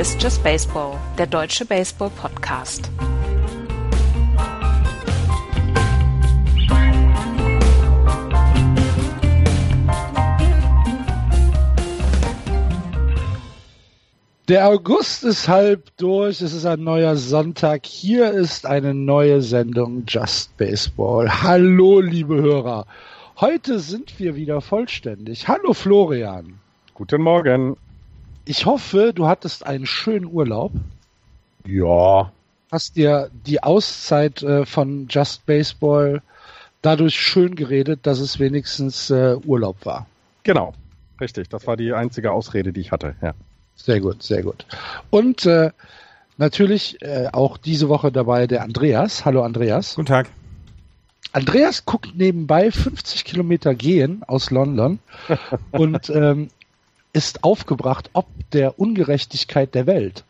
Ist Just Baseball, der deutsche Baseball-Podcast. Der August ist halb durch, es ist ein neuer Sonntag. Hier ist eine neue Sendung Just Baseball. Hallo, liebe Hörer. Heute sind wir wieder vollständig. Hallo, Florian. Guten Morgen. Ich hoffe, du hattest einen schönen Urlaub. Ja. Hast dir die Auszeit äh, von Just Baseball dadurch schön geredet, dass es wenigstens äh, Urlaub war. Genau. Richtig. Das war die einzige Ausrede, die ich hatte. Ja. Sehr gut, sehr gut. Und äh, natürlich äh, auch diese Woche dabei der Andreas. Hallo Andreas. Guten Tag. Andreas guckt nebenbei 50 Kilometer gehen aus London und ähm, ist aufgebracht ob der Ungerechtigkeit der Welt,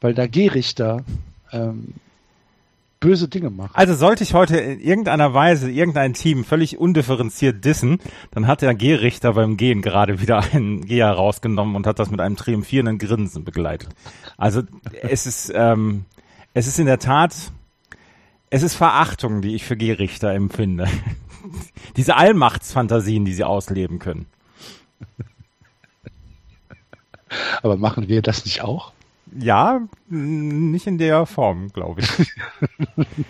weil der Gerichter ähm, böse Dinge macht. Also sollte ich heute in irgendeiner Weise irgendein Team völlig undifferenziert dissen, dann hat der Gehrichter beim Gehen gerade wieder einen Geher rausgenommen und hat das mit einem triumphierenden Grinsen begleitet. Also es ist, ähm, es ist in der Tat, es ist Verachtung, die ich für Gehrichter empfinde. Diese Allmachtsfantasien, die sie ausleben können. Aber machen wir das nicht auch? Ja, nicht in der Form, glaube ich.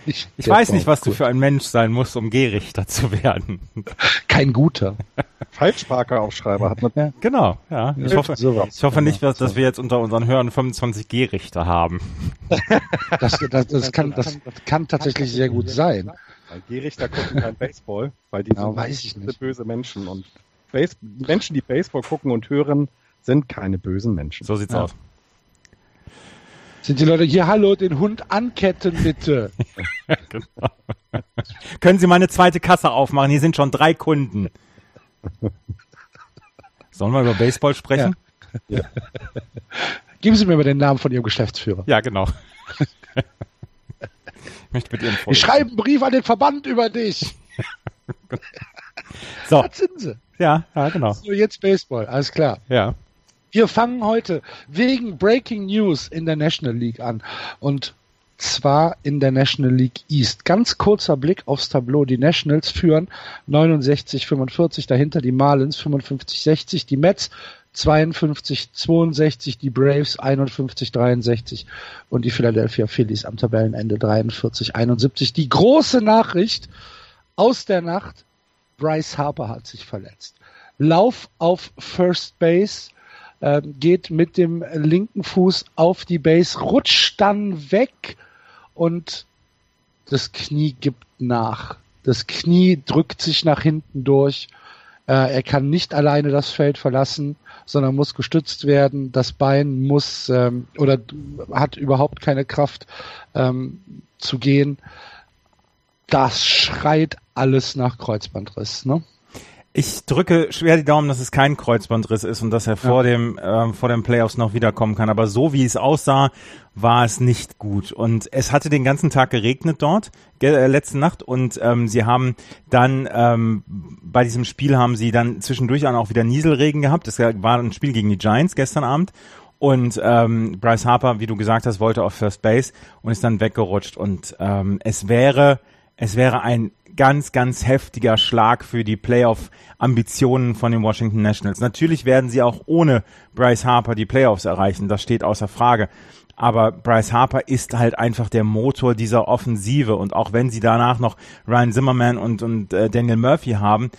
ich weiß Form. nicht, was du für ein Mensch sein musst, um Gehrichter zu werden. Kein guter. Falschspracheaufschreiber hat man. Ja. Genau, ja. Ich hoffe, ich hoffe nicht, dass, dass wir jetzt unter unseren Hörern 25 Gehrichter haben. Das, das, das, kann, das kann tatsächlich sehr gut sein. Weil Gehrichter gucken kein Baseball, weil die ja, sind böse Menschen und Base Menschen, die Baseball gucken und hören, sind keine bösen Menschen. So sieht's ja. aus sind die Leute hier, hallo, den Hund anketten bitte. genau. Können Sie mal eine zweite Kasse aufmachen? Hier sind schon drei Kunden. Sollen wir über Baseball sprechen? Ja. Ja. Geben Sie mir mal den Namen von Ihrem Geschäftsführer. Ja, genau. ich möchte mit Ihrem Wir schreiben einen Brief an den Verband über dich. so. Was sind Sie? Ja, ja, genau. So, jetzt Baseball, alles klar. Ja. Wir fangen heute wegen Breaking News in der National League an. Und zwar in der National League East. Ganz kurzer Blick aufs Tableau. Die Nationals führen 69-45, dahinter die Marlins 55-60, die Mets 52-62, die Braves 51-63 und die Philadelphia Phillies am Tabellenende 43-71. Die große Nachricht aus der Nacht, Bryce Harper hat sich verletzt. Lauf auf First Base äh, geht mit dem linken Fuß auf die Base, rutscht dann weg und das Knie gibt nach. Das Knie drückt sich nach hinten durch. Äh, er kann nicht alleine das Feld verlassen, sondern muss gestützt werden. Das Bein muss ähm, oder hat überhaupt keine Kraft ähm, zu gehen. Das schreit alles nach Kreuzbandriss. Ne? Ich drücke schwer die Daumen, dass es kein Kreuzbandriss ist und dass er vor ja. dem äh, vor den Playoffs noch wiederkommen kann. Aber so wie es aussah, war es nicht gut. Und es hatte den ganzen Tag geregnet dort äh, letzte Nacht und ähm, sie haben dann ähm, bei diesem Spiel haben sie dann zwischendurch auch wieder Nieselregen gehabt. Es war ein Spiel gegen die Giants gestern Abend. Und ähm, Bryce Harper, wie du gesagt hast, wollte auf First Base und ist dann weggerutscht. Und ähm, es wäre es wäre ein ganz, ganz heftiger Schlag für die Playoff-Ambitionen von den Washington Nationals. Natürlich werden sie auch ohne Bryce Harper die Playoffs erreichen, das steht außer Frage. Aber Bryce Harper ist halt einfach der Motor dieser Offensive. Und auch wenn sie danach noch Ryan Zimmerman und, und äh, Daniel Murphy haben,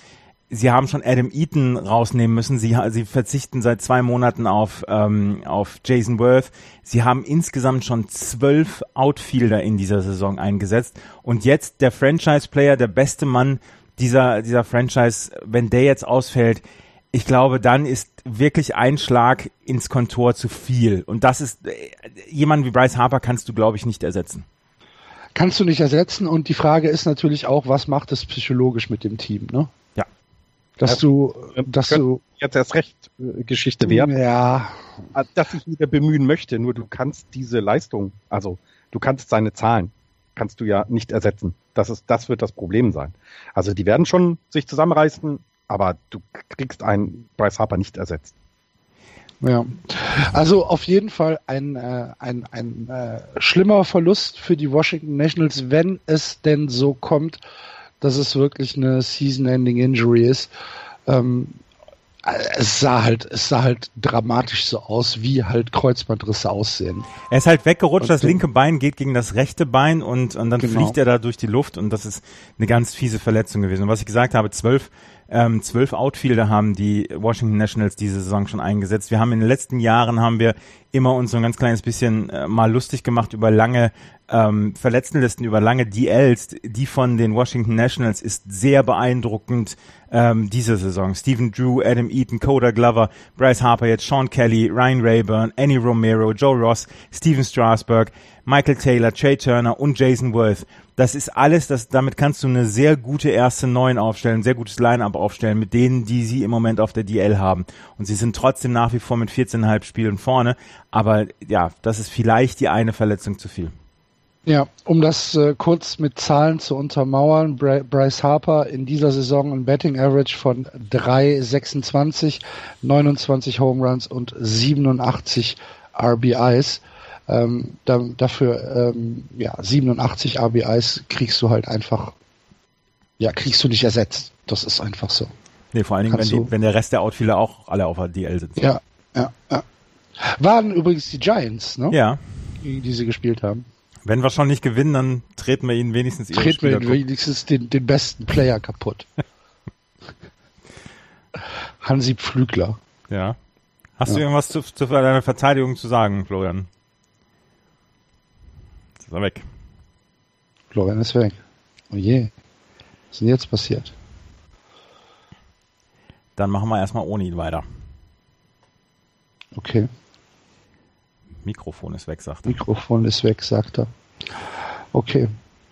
Sie haben schon Adam Eaton rausnehmen müssen. Sie, sie verzichten seit zwei Monaten auf, ähm, auf Jason Worth. Sie haben insgesamt schon zwölf Outfielder in dieser Saison eingesetzt. Und jetzt der Franchise-Player, der beste Mann dieser, dieser Franchise, wenn der jetzt ausfällt, ich glaube, dann ist wirklich ein Schlag ins Kontor zu viel. Und das ist, äh, jemand wie Bryce Harper kannst du, glaube ich, nicht ersetzen. Kannst du nicht ersetzen. Und die Frage ist natürlich auch, was macht es psychologisch mit dem Team, ne? Dass du, dass du jetzt erst recht äh, Geschichte werden. Ja. Ah, dass ich wieder bemühen möchte, nur du kannst diese Leistung, also du kannst seine Zahlen, kannst du ja nicht ersetzen. Das ist, das wird das Problem sein. Also die werden schon sich zusammenreißen, aber du kriegst einen Bryce Harper nicht ersetzt. Ja, also auf jeden Fall ein, äh, ein, ein äh, schlimmer Verlust für die Washington Nationals, wenn es denn so kommt, dass es wirklich eine Season-Ending-Injury ist. Ähm, es sah halt, es sah halt dramatisch so aus, wie halt Kreuzbandrisse aussehen. Er ist halt weggerutscht, das linke Bein geht gegen das rechte Bein und, und dann genau. fliegt er da durch die Luft und das ist eine ganz fiese Verletzung gewesen. Und was ich gesagt habe, zwölf ähm, zwölf Outfielder haben die Washington Nationals diese Saison schon eingesetzt. Wir haben in den letzten Jahren haben wir immer uns so ein ganz kleines bisschen äh, mal lustig gemacht über lange ähm, Verletztenlisten, über lange DLs. Die von den Washington Nationals ist sehr beeindruckend ähm, diese Saison. Stephen Drew, Adam Eaton, Coda Glover, Bryce Harper, jetzt Sean Kelly, Ryan Rayburn, Annie Romero, Joe Ross, Steven Strasberg, Michael Taylor, Trey Turner und Jason Worth. Das ist alles, das, damit kannst du eine sehr gute erste Neun aufstellen, sehr gutes Line-Up aufstellen mit denen, die sie im Moment auf der DL haben. Und sie sind trotzdem nach wie vor mit 14,5 Spielen vorne. Aber ja, das ist vielleicht die eine Verletzung zu viel. Ja, um das äh, kurz mit Zahlen zu untermauern, Bry Bryce Harper in dieser Saison ein Betting Average von 3,26, 29 Home Runs und 87 RBIs. Ähm, da, dafür ähm, ja 87 RBIs kriegst du halt einfach, ja kriegst du nicht ersetzt. Das ist einfach so. Nee, vor allen Dingen, wenn, die, wenn, der Rest der Outfielder auch alle auf der DL sind. Ja, ja, ja. Waren übrigens die Giants, ne? Ja. Die, die sie gespielt haben. Wenn wir schon nicht gewinnen, dann treten wir ihnen wenigstens ihre Treten wir ihnen wenigstens den, den besten Player kaputt. Hansi Pflügler. Ja. Hast ja. du irgendwas zu, zu deiner Verteidigung zu sagen, Florian? ist er weg. Florian ist weg. Oh je. Was ist denn jetzt passiert? Dann machen wir erstmal ohne ihn weiter. Okay. Mikrofon ist weg, sagt er. Mikrofon ist weg, sagt er. Okay,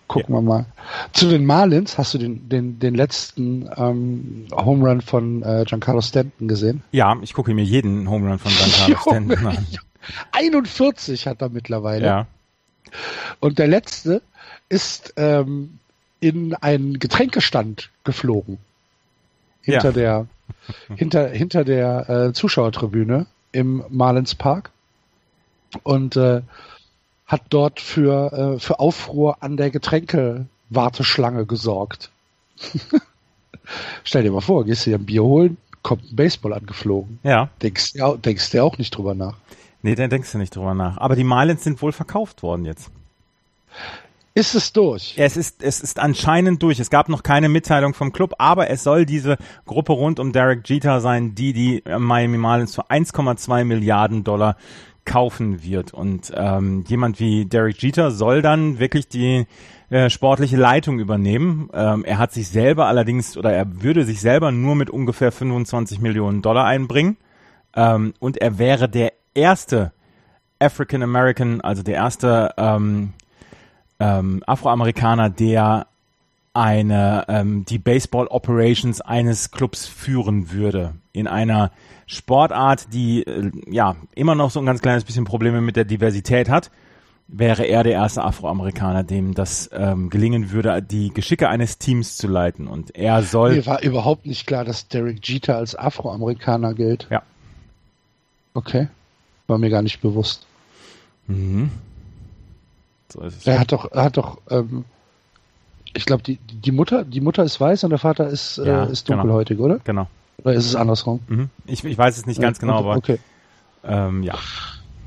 gucken ja. wir mal. Zu den Marlins, hast du den, den, den letzten ähm, Home Run von äh, Giancarlo Stanton gesehen? Ja, ich gucke mir jeden Home Run von Giancarlo Stanton an. 41 hat er mittlerweile. Ja. Und der letzte ist ähm, in einen Getränkestand geflogen. Hinter ja. der, hinter, hinter der äh, Zuschauertribüne im Marlins Park. Und äh, hat dort für, äh, für Aufruhr an der Getränkewarteschlange gesorgt. Stell dir mal vor, gehst du dir ein Bier holen, kommt ein Baseball angeflogen. Ja. Denkst, ja, denkst du auch nicht drüber nach. Nee, da denkst du nicht drüber nach. Aber die Marlins sind wohl verkauft worden jetzt. Ist es durch? Es ist, es ist anscheinend durch. Es gab noch keine Mitteilung vom Club, aber es soll diese Gruppe rund um Derek Jeter sein, die die Miami Marlins für 1,2 Milliarden Dollar kaufen wird. Und ähm, jemand wie Derek Jeter soll dann wirklich die äh, sportliche Leitung übernehmen. Ähm, er hat sich selber allerdings oder er würde sich selber nur mit ungefähr 25 Millionen Dollar einbringen. Ähm, und er wäre der erste African American, also der erste ähm, ähm, Afroamerikaner, der eine ähm, die Baseball Operations eines Clubs führen würde in einer Sportart, die äh, ja immer noch so ein ganz kleines bisschen Probleme mit der Diversität hat, wäre er der erste Afroamerikaner, dem das ähm, gelingen würde, die Geschicke eines Teams zu leiten. Und er soll. Mir war überhaupt nicht klar, dass Derek Jeter als Afroamerikaner gilt. Ja. Okay. War mir gar nicht bewusst. Mhm. So. Er hat doch, er hat doch, ähm, ich glaube, die, die Mutter, die Mutter ist weiß und der Vater ist, äh, ja, ist genau. dunkelhäutig, genau. oder? Genau. Oder ist es andersrum? Mhm. Ich, ich weiß es nicht ganz genau, aber okay. Ähm, ja.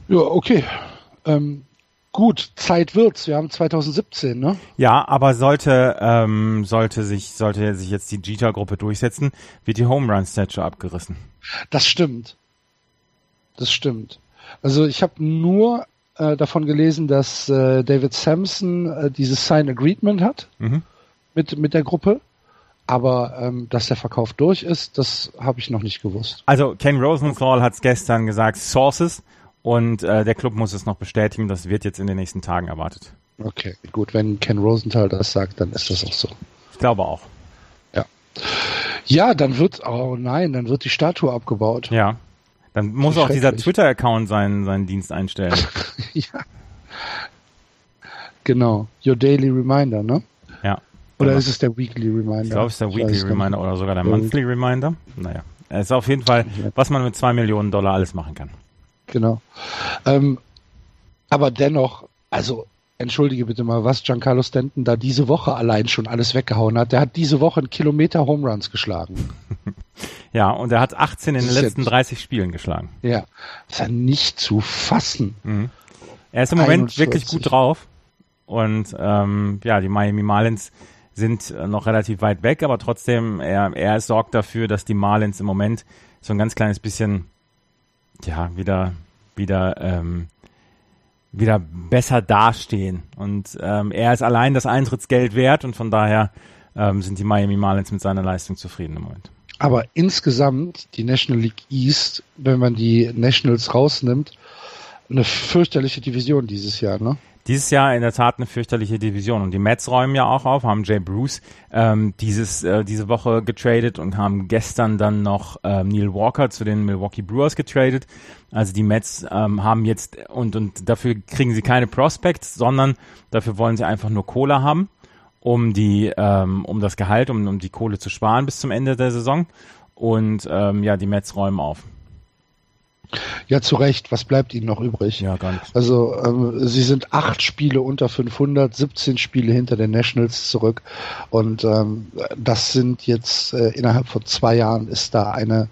Ja, okay. Ähm, gut, Zeit wird's. Wir haben 2017, ne? Ja, aber sollte ähm, sollte sich sollte sich jetzt die Jeter-Gruppe durchsetzen, wird die Home Run Statue abgerissen. Das stimmt. Das stimmt. Also ich habe nur äh, davon gelesen, dass äh, David Sampson äh, dieses Sign Agreement hat mhm. mit mit der Gruppe. Aber ähm, dass der Verkauf durch ist, das habe ich noch nicht gewusst. Also Ken Rosenthal hat es gestern gesagt, Sources und äh, der Club muss es noch bestätigen. Das wird jetzt in den nächsten Tagen erwartet. Okay, gut. Wenn Ken Rosenthal das sagt, dann ist das auch so. Ich glaube auch. Ja. Ja, dann wird, oh nein, dann wird die Statue abgebaut. Ja. Dann muss auch dieser Twitter-Account seinen, seinen Dienst einstellen. ja. Genau. Your Daily Reminder, ne? Ja. Oder genau. ist es der Weekly Reminder? Ich glaube, es ist der Weekly Reminder oder sogar der Monthly Reminder. Naja. Es ist auf jeden Fall, was man mit zwei Millionen Dollar alles machen kann. Genau. Ähm, aber dennoch, also entschuldige bitte mal, was Giancarlo Stanton da diese Woche allein schon alles weggehauen hat. Der hat diese Woche einen Kilometer Home Runs geschlagen. ja, und er hat 18 in den letzten 30 Spielen geschlagen. Ja, das ist ja nicht zu fassen. Mhm. Er ist im Moment 41. wirklich gut drauf. Und ähm, ja, die Miami Marlins sind noch relativ weit weg, aber trotzdem, er, er sorgt dafür, dass die Marlins im Moment so ein ganz kleines bisschen, ja, wieder, wieder, ähm, wieder besser dastehen. Und ähm, er ist allein das Eintrittsgeld wert und von daher ähm, sind die Miami Marlins mit seiner Leistung zufrieden im Moment. Aber insgesamt die National League East, wenn man die Nationals rausnimmt, eine fürchterliche Division dieses Jahr, ne? Dieses Jahr in der Tat eine fürchterliche Division und die Mets räumen ja auch auf, haben Jay Bruce ähm, dieses äh, diese Woche getradet und haben gestern dann noch ähm, Neil Walker zu den Milwaukee Brewers getradet. Also die Mets ähm, haben jetzt und und dafür kriegen sie keine Prospects, sondern dafür wollen sie einfach nur Kohle haben, um die ähm, um das Gehalt, um um die Kohle zu sparen bis zum Ende der Saison. Und ähm, ja, die Mets räumen auf. Ja, zu Recht. Was bleibt ihnen noch übrig? Ja, gar nichts. Also ähm, sie sind acht Spiele unter 500, 17 Spiele hinter den Nationals zurück und ähm, das sind jetzt äh, innerhalb von zwei Jahren ist da eine,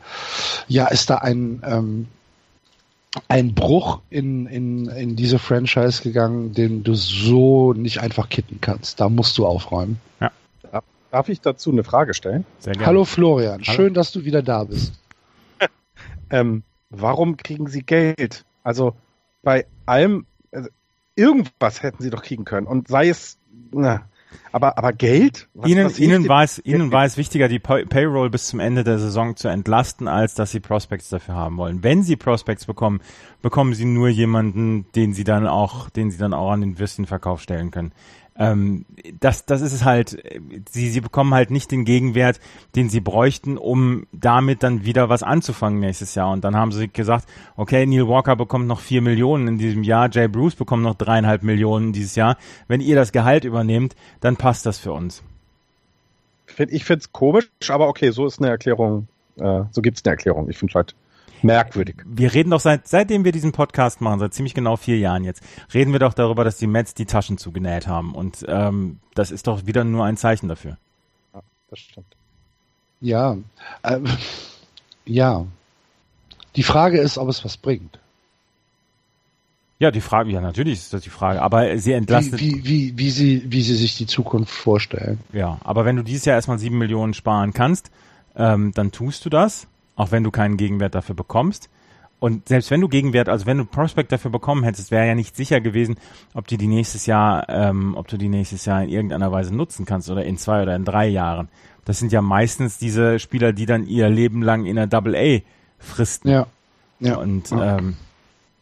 ja, ist da ein ähm, ein Bruch in, in, in diese Franchise gegangen, den du so nicht einfach kitten kannst. Da musst du aufräumen. Ja. Darf ich dazu eine Frage stellen? Sehr gerne. Hallo Florian, Hallo. schön, dass du wieder da bist. ähm, warum kriegen sie Geld? Also bei allem, also irgendwas hätten sie doch kriegen können. Und sei es, na, aber, aber Geld? Was, ihnen, was ihnen, war es, ihnen war es wichtiger, die Pay Payroll bis zum Ende der Saison zu entlasten, als dass sie Prospects dafür haben wollen. Wenn sie Prospects bekommen, bekommen sie nur jemanden, den sie dann auch, den sie dann auch an den Würstchenverkauf stellen können ähm, das, das ist es halt, sie, sie bekommen halt nicht den Gegenwert, den sie bräuchten, um damit dann wieder was anzufangen nächstes Jahr. Und dann haben sie gesagt, okay, Neil Walker bekommt noch vier Millionen in diesem Jahr, Jay Bruce bekommt noch dreieinhalb Millionen dieses Jahr. Wenn ihr das Gehalt übernehmt, dann passt das für uns. Ich finde es komisch, aber okay, so ist eine Erklärung, äh, so gibt es eine Erklärung. Ich finde halt merkwürdig. Wir reden doch seit, seitdem wir diesen Podcast machen, seit ziemlich genau vier Jahren jetzt, reden wir doch darüber, dass die Mets die Taschen zugenäht haben. Und ähm, das ist doch wieder nur ein Zeichen dafür. Ja, das stimmt. Ja, äh, ja. Die Frage ist, ob es was bringt. Ja, die Frage, ja, natürlich ist das die Frage, aber sie entlastet. Wie, wie, wie, wie, sie, wie sie sich die Zukunft vorstellen. Ja, aber wenn du dieses Jahr erstmal sieben Millionen sparen kannst, ähm, dann tust du das auch wenn du keinen Gegenwert dafür bekommst. Und selbst wenn du Gegenwert, also wenn du Prospect dafür bekommen hättest, wäre ja nicht sicher gewesen, ob du die nächstes Jahr, ähm, ob du die nächstes Jahr in irgendeiner Weise nutzen kannst oder in zwei oder in drei Jahren. Das sind ja meistens diese Spieler, die dann ihr Leben lang in der Double A fristen. Ja. ja. Und Ähm,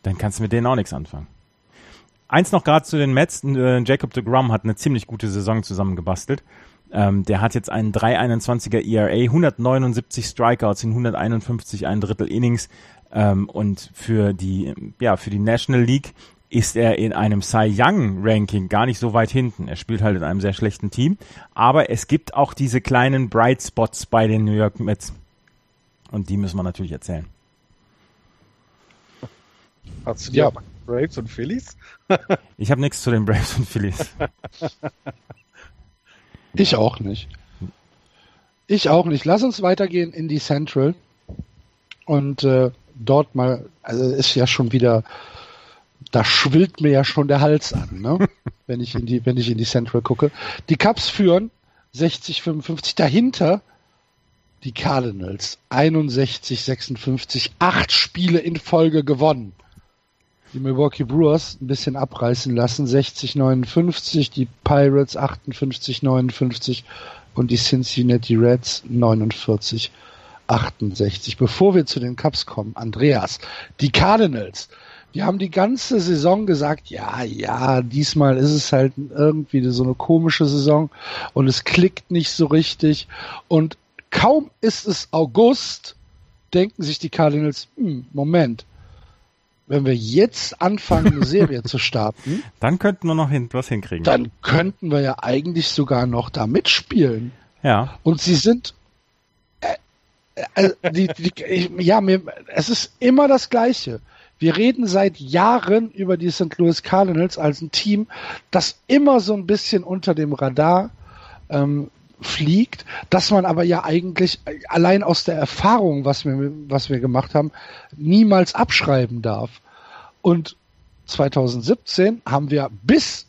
dann kannst du mit denen auch nichts anfangen. Eins noch gerade zu den Mets. Äh, Jacob de Grum hat eine ziemlich gute Saison zusammengebastelt. Ähm, der hat jetzt einen 3,21er ERA, 179 Strikeouts in 151 ein Drittel Innings ähm, und für die ja für die National League ist er in einem Cy Young Ranking gar nicht so weit hinten. Er spielt halt in einem sehr schlechten Team, aber es gibt auch diese kleinen Bright Spots bei den New York Mets und die müssen wir natürlich erzählen. Hast du ja. Braves und Phillies? ich habe nichts zu den Braves und Phillies. Ich auch nicht. Ich auch nicht. Lass uns weitergehen in die Central und äh, dort mal, also ist ja schon wieder, da schwillt mir ja schon der Hals an, ne? wenn ich in die, wenn ich in die Central gucke. Die Cubs führen 60, 55 dahinter. Die Cardinals 61, 56, acht Spiele in Folge gewonnen die Milwaukee Brewers ein bisschen abreißen lassen. 60-59, die Pirates 58-59 und die Cincinnati Reds 49 68. Bevor wir zu den Cubs kommen, Andreas, die Cardinals. Wir haben die ganze Saison gesagt, ja, ja, diesmal ist es halt irgendwie so eine komische Saison und es klickt nicht so richtig. Und kaum ist es August, denken sich die Cardinals, hm, Moment, wenn wir jetzt anfangen, eine Serie zu starten, dann könnten wir noch hin, was hinkriegen. Dann könnten wir ja eigentlich sogar noch da mitspielen. Ja. Und sie sind, äh, äh, die, die, ich, ja, mir, es ist immer das Gleiche. Wir reden seit Jahren über die St. Louis Cardinals als ein Team, das immer so ein bisschen unter dem Radar ähm, fliegt, dass man aber ja eigentlich allein aus der Erfahrung, was wir, was wir gemacht haben, niemals abschreiben darf. Und 2017 haben wir bis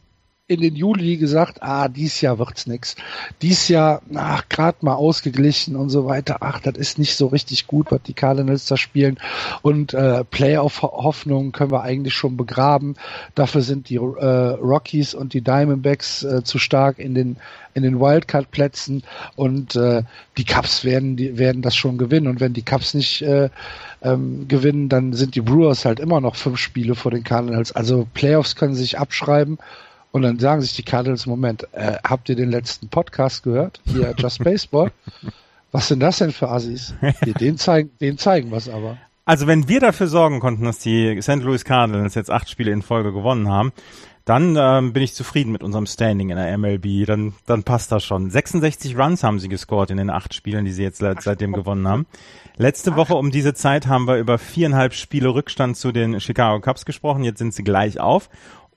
in den Juli gesagt, ah, dies Jahr wird's nix. Dies Jahr, ach, gerade mal ausgeglichen und so weiter. Ach, das ist nicht so richtig gut, was die Cardinals da spielen. Und äh, Playoff-Hoffnungen können wir eigentlich schon begraben. Dafür sind die äh, Rockies und die Diamondbacks äh, zu stark in den in den Wildcard-Plätzen und äh, die Cubs werden die werden das schon gewinnen und wenn die Cubs nicht äh, ähm, gewinnen, dann sind die Brewers halt immer noch fünf Spiele vor den Cardinals. Also Playoffs können sich abschreiben und dann sagen sich die Cardinals, Moment, äh, habt ihr den letzten Podcast gehört? Hier, Just Baseball. Was sind das denn für Assis? Hier, den zeigen, den zeigen was aber. Also wenn wir dafür sorgen konnten, dass die St. Louis Cardinals jetzt acht Spiele in Folge gewonnen haben, dann ähm, bin ich zufrieden mit unserem Standing in der MLB. Dann, dann passt das schon. 66 Runs haben sie gescored in den acht Spielen, die sie jetzt seit, seitdem gewonnen haben. Letzte Woche um diese Zeit haben wir über viereinhalb Spiele Rückstand zu den Chicago Cubs gesprochen. Jetzt sind sie gleich auf.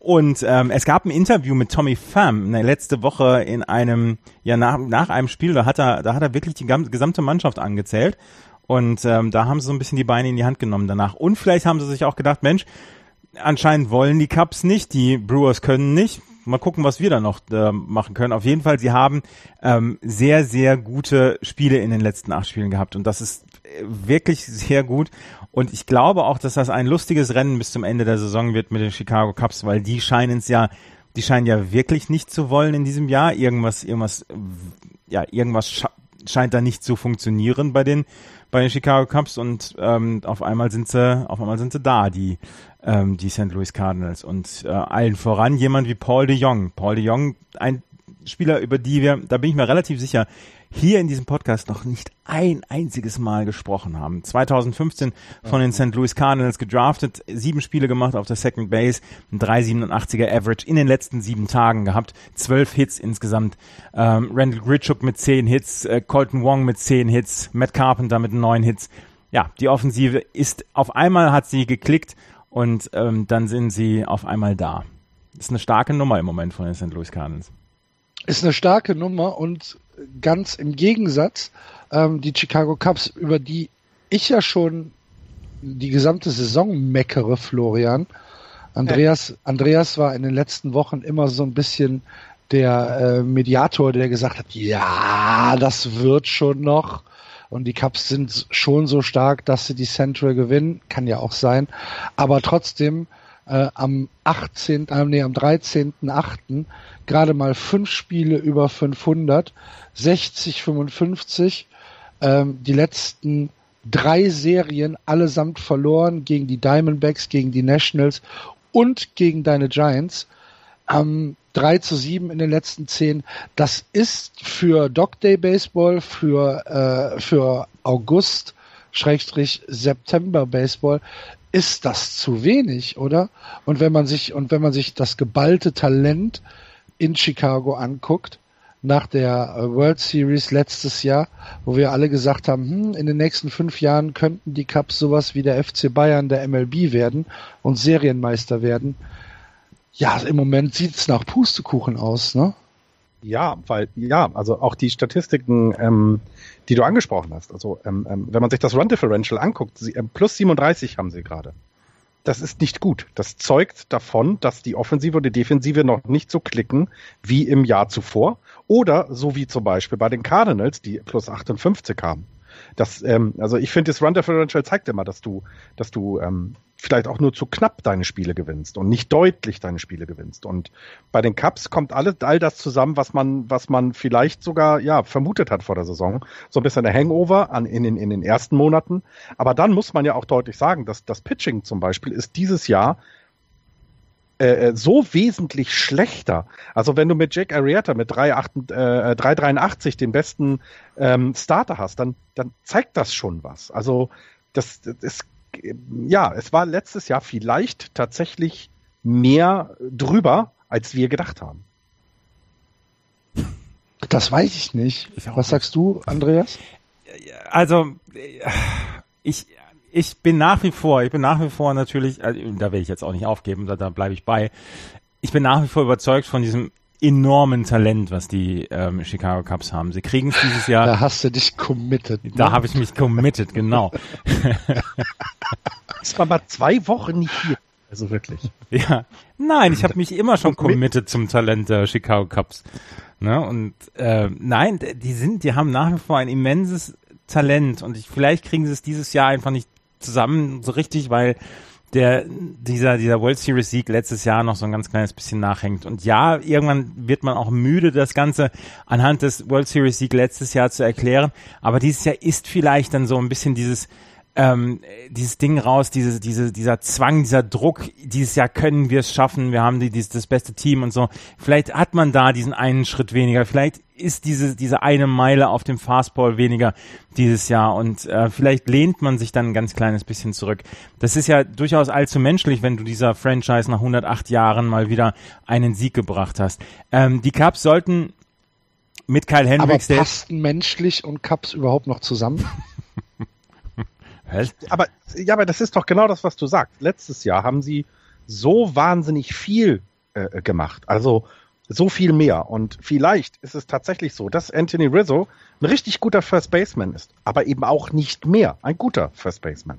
Und ähm, es gab ein Interview mit Tommy Pham ne, letzte Woche in einem, ja nach, nach einem Spiel, da hat er, da hat er wirklich die gesamte Mannschaft angezählt. Und ähm, da haben sie so ein bisschen die Beine in die Hand genommen danach. Und vielleicht haben sie sich auch gedacht, Mensch, anscheinend wollen die Cubs nicht, die Brewers können nicht. Mal gucken, was wir da noch äh, machen können. Auf jeden Fall, sie haben ähm, sehr, sehr gute Spiele in den letzten acht Spielen gehabt. Und das ist äh, wirklich sehr gut. Und ich glaube auch, dass das ein lustiges Rennen bis zum Ende der Saison wird mit den Chicago Cubs, weil die scheinen es ja, die scheinen ja wirklich nicht zu wollen in diesem Jahr. Irgendwas, irgendwas, ja, irgendwas scheint da nicht zu funktionieren bei den bei den Chicago Cubs und ähm, auf einmal sind sie, auf einmal sind sie da, die ähm, die St. Louis Cardinals und äh, allen voran jemand wie Paul de Jong. Paul de Jong, ein Spieler, über die wir, da bin ich mir relativ sicher, hier in diesem Podcast noch nicht ein einziges Mal gesprochen haben. 2015 von den St. Louis Cardinals gedraftet, sieben Spiele gemacht auf der Second Base, ein 3,87er Average in den letzten sieben Tagen gehabt, zwölf Hits insgesamt. Ähm, Randall Gritchuk mit zehn Hits, äh, Colton Wong mit zehn Hits, Matt Carpenter mit neun Hits. Ja, die Offensive ist auf einmal hat sie geklickt und ähm, dann sind sie auf einmal da. Ist eine starke Nummer im Moment von den St. Louis Cardinals. Ist eine starke Nummer und ganz im Gegensatz ähm, die Chicago Cubs, über die ich ja schon die gesamte Saison meckere, Florian. Andreas, Andreas war in den letzten Wochen immer so ein bisschen der äh, Mediator, der gesagt hat, ja, das wird schon noch. Und die Cubs sind schon so stark, dass sie die Central gewinnen. Kann ja auch sein. Aber trotzdem äh, am 18., äh, nee, am 13.8. gerade mal fünf Spiele über 500, 60, 55, ähm, die letzten drei Serien allesamt verloren gegen die Diamondbacks, gegen die Nationals und gegen deine Giants. Ähm, 3 zu 7 in den letzten zehn. Das ist für Dog Day Baseball, für, äh, für August, Schrägstrich September Baseball, ist das zu wenig, oder? Und wenn man sich, und wenn man sich das geballte Talent in Chicago anguckt, nach der äh, World Series letztes Jahr, wo wir alle gesagt haben, hm, in den nächsten fünf Jahren könnten die Cups sowas wie der FC Bayern der MLB werden und Serienmeister werden. Ja, im Moment sieht's nach Pustekuchen aus, ne? Ja, weil, ja, also auch die Statistiken, ähm, die du angesprochen hast. Also ähm, ähm, wenn man sich das Run Differential anguckt, sie, ähm, plus 37 haben sie gerade. Das ist nicht gut. Das zeugt davon, dass die Offensive und die Defensive noch nicht so klicken wie im Jahr zuvor. Oder so wie zum Beispiel bei den Cardinals, die plus 58 haben. Das, ähm, also ich finde, das Run Differential zeigt immer, dass du, dass du ähm, vielleicht auch nur zu knapp deine Spiele gewinnst und nicht deutlich deine Spiele gewinnst. Und bei den Cups kommt alle, all das zusammen, was man, was man vielleicht sogar ja vermutet hat vor der Saison. So ein bisschen der Hangover an, in, den, in den ersten Monaten. Aber dann muss man ja auch deutlich sagen, dass das Pitching zum Beispiel ist dieses Jahr äh, äh so wesentlich schlechter. Also wenn du mit Jake Arrieta mit 3,83 äh, den besten ähm, Starter hast, dann, dann zeigt das schon was. Also das, das ja, es war letztes Jahr vielleicht tatsächlich mehr drüber, als wir gedacht haben. Das weiß ich nicht. Ich Was sagst du, Andreas? also ich ich bin nach wie vor, ich bin nach wie vor natürlich, also, da will ich jetzt auch nicht aufgeben, da, da bleibe ich bei. Ich bin nach wie vor überzeugt von diesem enormen Talent, was die ähm, Chicago Cubs haben. Sie kriegen es dieses Jahr. Da hast du dich committed. Ne? Da habe ich mich committed, genau. Es war mal zwei Wochen nicht hier. Also wirklich. Ja. Nein, ich habe mich immer schon committed zum Talent der Chicago Cubs. Ne? Und äh, nein, die sind, die haben nach wie vor ein immenses Talent und ich, vielleicht kriegen sie es dieses Jahr einfach nicht zusammen so richtig, weil der dieser dieser World Series Sieg letztes Jahr noch so ein ganz kleines bisschen nachhängt. Und ja irgendwann wird man auch müde das ganze anhand des World Series Sieg letztes Jahr zu erklären. Aber dieses Jahr ist vielleicht dann so ein bisschen dieses ähm, dieses Ding raus, diese, diese, dieser Zwang, dieser Druck, dieses Jahr können wir es schaffen, wir haben die, dieses, das beste Team und so. Vielleicht hat man da diesen einen Schritt weniger, vielleicht ist diese, diese eine Meile auf dem Fastball weniger dieses Jahr und äh, vielleicht lehnt man sich dann ein ganz kleines bisschen zurück. Das ist ja durchaus allzu menschlich, wenn du dieser Franchise nach 108 Jahren mal wieder einen Sieg gebracht hast. Ähm, die Cubs sollten mit Kyle Hendricks... Aber passten menschlich und Cubs überhaupt noch zusammen? Aber, ja, aber das ist doch genau das, was du sagst. Letztes Jahr haben sie so wahnsinnig viel äh, gemacht. Also so viel mehr. Und vielleicht ist es tatsächlich so, dass Anthony Rizzo ein richtig guter First Baseman ist, aber eben auch nicht mehr ein guter First Baseman.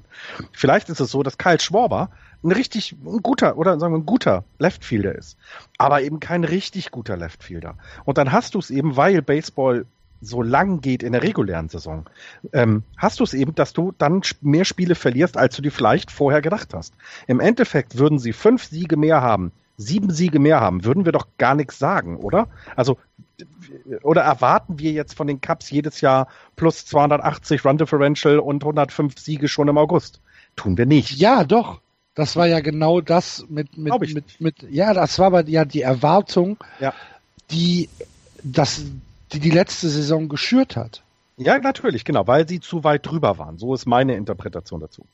Vielleicht ist es so, dass Kyle Schwarber ein richtig ein guter oder sagen wir ein guter Leftfielder ist, aber eben kein richtig guter Leftfielder. Und dann hast du es eben, weil Baseball so lang geht in der regulären Saison, ähm, hast du es eben, dass du dann mehr Spiele verlierst, als du dir vielleicht vorher gedacht hast. Im Endeffekt würden sie fünf Siege mehr haben, sieben Siege mehr haben, würden wir doch gar nichts sagen, oder? Also oder erwarten wir jetzt von den Cups jedes Jahr plus 280 Run Differential und 105 Siege schon im August? Tun wir nicht. Ja, doch. Das war ja genau das mit mit mit, mit ja, das war aber ja die Erwartung, ja. die das die die letzte Saison geschürt hat. Ja, natürlich, genau, weil sie zu weit drüber waren. So ist meine Interpretation dazu.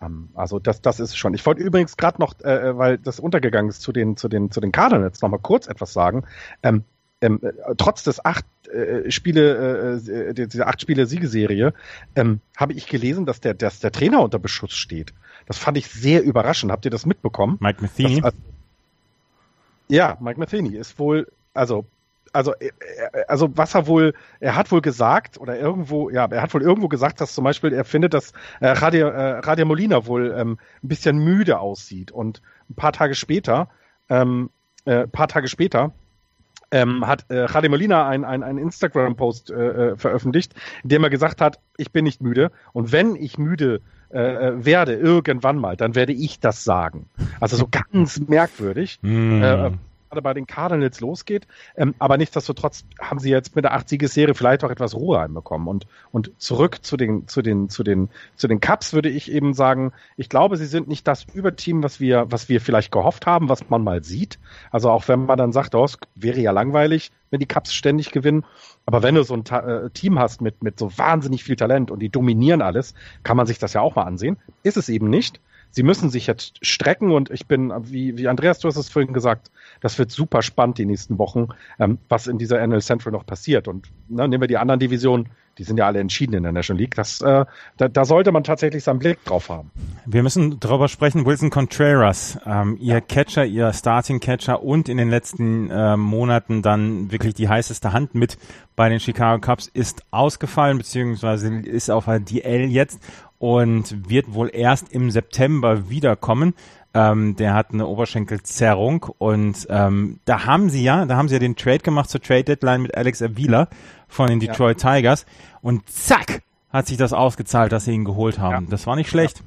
Ähm, also das, das ist schon. Ich wollte übrigens gerade noch, äh, äh, weil das untergegangen ist, zu den, zu den, zu den Cardinals noch mal kurz etwas sagen. Ähm, ähm, äh, trotz des acht äh, Spiele, äh, äh dieser acht Spiele Siegeserie, ähm, habe ich gelesen, dass der, dass der Trainer unter Beschuss steht. Das fand ich sehr überraschend. Habt ihr das mitbekommen? Mike Matheny? Das, also, ja, Mike Matheny ist wohl, also also, äh, äh, also was er wohl, er hat wohl gesagt, oder irgendwo, ja, er hat wohl irgendwo gesagt, dass zum Beispiel er findet, dass äh, Radio, äh, Radio Molina wohl ähm, ein bisschen müde aussieht. Und ein paar Tage später, ähm, äh, paar Tage später, ähm, hat äh, Jade Molina einen ein Instagram-Post äh, äh, veröffentlicht, in dem er gesagt hat, ich bin nicht müde und wenn ich müde äh, werde, irgendwann mal, dann werde ich das sagen. Also so ganz merkwürdig. Mm. Äh, gerade bei den Cardinals losgeht. Ähm, aber nichtsdestotrotz haben sie jetzt mit der 8-Sieges-Serie vielleicht auch etwas Ruhe reinbekommen. Und, und zurück zu den, zu den, zu den, zu den Cups würde ich eben sagen, ich glaube, sie sind nicht das Überteam, was wir, was wir vielleicht gehofft haben, was man mal sieht. Also auch wenn man dann sagt, oh, wäre ja langweilig, wenn die Cups ständig gewinnen. Aber wenn du so ein äh, Team hast mit, mit so wahnsinnig viel Talent und die dominieren alles, kann man sich das ja auch mal ansehen. Ist es eben nicht sie müssen sich jetzt strecken und ich bin, wie, wie Andreas, du hast es vorhin gesagt, das wird super spannend die nächsten Wochen, ähm, was in dieser NL Central noch passiert. Und ne, nehmen wir die anderen Divisionen, die sind ja alle entschieden in der National League. Das, äh, da, da sollte man tatsächlich seinen Blick drauf haben. Wir müssen darüber sprechen, Wilson Contreras, ähm, ihr ja. Catcher, ihr Starting Catcher und in den letzten äh, Monaten dann wirklich die heißeste Hand mit bei den Chicago Cubs ist ausgefallen, beziehungsweise ist auf der DL jetzt und wird wohl erst im September wiederkommen. Ähm, der hat eine Oberschenkelzerrung und ähm, da haben sie ja, da haben sie ja den Trade gemacht zur Trade Deadline mit Alex Avila von den Detroit ja. Tigers und zack hat sich das ausgezahlt, dass sie ihn geholt haben. Ja. Das war nicht schlecht. Ja.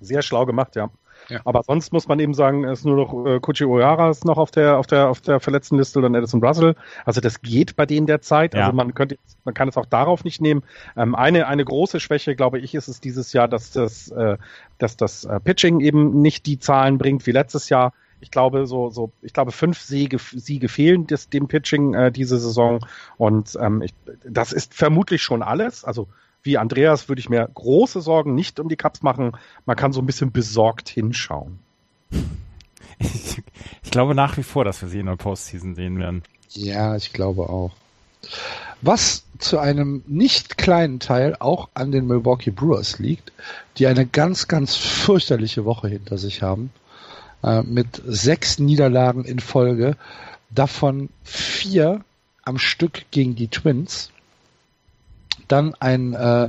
Sehr schlau gemacht, ja. Ja. Aber sonst muss man eben sagen, es ist nur noch äh, Kuchi Oyara ist noch auf der auf der auf der verletzten Liste und Edison Russell. Also das geht bei denen derzeit. Ja. Also man könnte man kann es auch darauf nicht nehmen. Ähm, eine eine große Schwäche, glaube ich, ist es dieses Jahr, dass das äh, dass das äh, Pitching eben nicht die Zahlen bringt wie letztes Jahr. Ich glaube, so, so, ich glaube, fünf Siege, Siege fehlen des, dem Pitching äh, diese Saison. Und ähm, ich, das ist vermutlich schon alles. Also wie Andreas würde ich mir große Sorgen nicht um die Cups machen. Man kann so ein bisschen besorgt hinschauen. Ich, ich glaube nach wie vor, dass wir sie in der Postseason sehen werden. Ja, ich glaube auch. Was zu einem nicht kleinen Teil auch an den Milwaukee Brewers liegt, die eine ganz, ganz fürchterliche Woche hinter sich haben, äh, mit sechs Niederlagen in Folge, davon vier am Stück gegen die Twins. Dann ein, äh,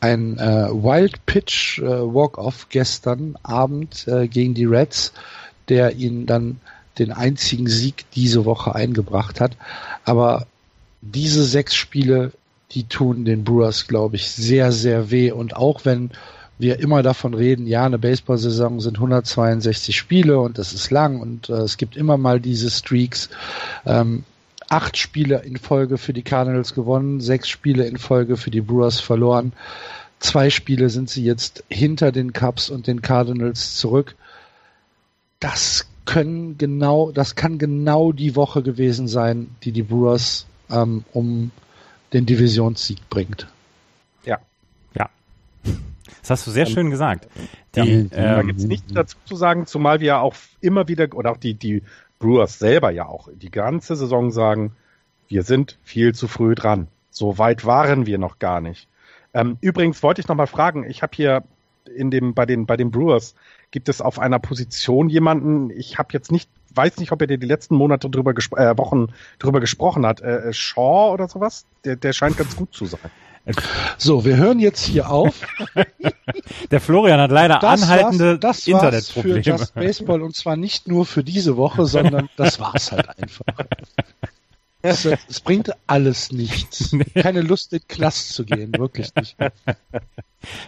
ein äh, Wild Pitch äh, Walk-Off gestern Abend äh, gegen die Reds, der ihnen dann den einzigen Sieg diese Woche eingebracht hat. Aber diese sechs Spiele, die tun den Brewers, glaube ich, sehr, sehr weh. Und auch wenn wir immer davon reden, ja, eine Baseball-Saison sind 162 Spiele und das ist lang und äh, es gibt immer mal diese Streaks. Ähm, acht Spiele in Folge für die Cardinals gewonnen, sechs Spiele in Folge für die Brewers verloren. Zwei Spiele sind sie jetzt hinter den Cubs und den Cardinals zurück. Das können genau, das kann genau die Woche gewesen sein, die die Brewers ähm, um den Divisionssieg bringt. Ja. Ja. Das hast du sehr schön gesagt. Die, ja, ähm, da gibt es nichts dazu zu sagen, zumal wir ja auch immer wieder, oder auch die, die Brewers selber ja auch die ganze Saison sagen, wir sind viel zu früh dran. So weit waren wir noch gar nicht. Ähm, übrigens wollte ich noch mal fragen, ich habe hier in dem, bei den, bei den Brewers, gibt es auf einer Position jemanden, ich habe jetzt nicht weiß nicht, ob er dir die letzten Monate drüber äh, Wochen drüber gesprochen hat. Äh, Shaw oder sowas? Der, der scheint ganz gut zu sein. So, wir hören jetzt hier auf. Der Florian hat leider das anhaltende war's, das Internetprobleme. Für Just Baseball und zwar nicht nur für diese Woche, sondern das war's halt einfach. Es, es bringt alles nichts. Keine Lust, in den Knast zu gehen, wirklich nicht.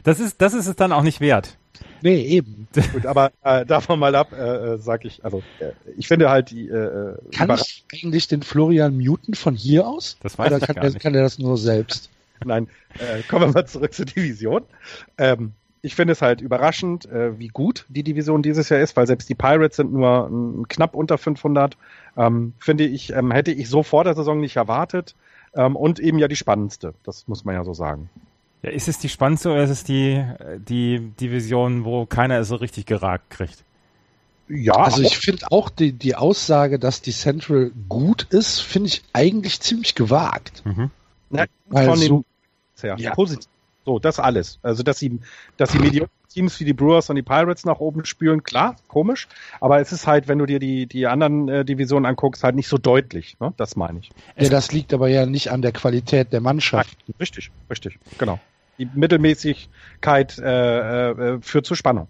Das ist, das ist es dann auch nicht wert. Nee, eben. Gut, aber äh, davon mal ab, äh, äh, sag ich, also äh, ich finde halt die. Äh, kann ich eigentlich den Florian muten von hier aus? Das weiß Oder ich kann, gar nicht. kann er das nur selbst? Nein, äh, kommen wir mal zurück zur Division. Ähm, ich finde es halt überraschend, äh, wie gut die Division dieses Jahr ist, weil selbst die Pirates sind nur m, knapp unter 500. Ähm, finde ich, ähm, hätte ich so vor der Saison nicht erwartet. Ähm, und eben ja die spannendste, das muss man ja so sagen. Ja, ist es die spannendste oder ist es die, die Division, wo keiner es so richtig geragt kriegt? Ja, also ich finde auch die, die Aussage, dass die Central gut ist, finde ich eigentlich ziemlich gewagt. Mhm. Na, von den, ja, ja. positiv. So, das alles. Also, dass sie, dass sie mediocre Teams wie die Brewers und die Pirates nach oben spülen, klar, komisch. Aber es ist halt, wenn du dir die, die anderen äh, Divisionen anguckst, halt nicht so deutlich. Ne? Das meine ich. Ja, das liegt aber ja nicht an der Qualität der Mannschaft. Richtig, richtig, genau. Die Mittelmäßigkeit äh, äh, führt zu Spannung.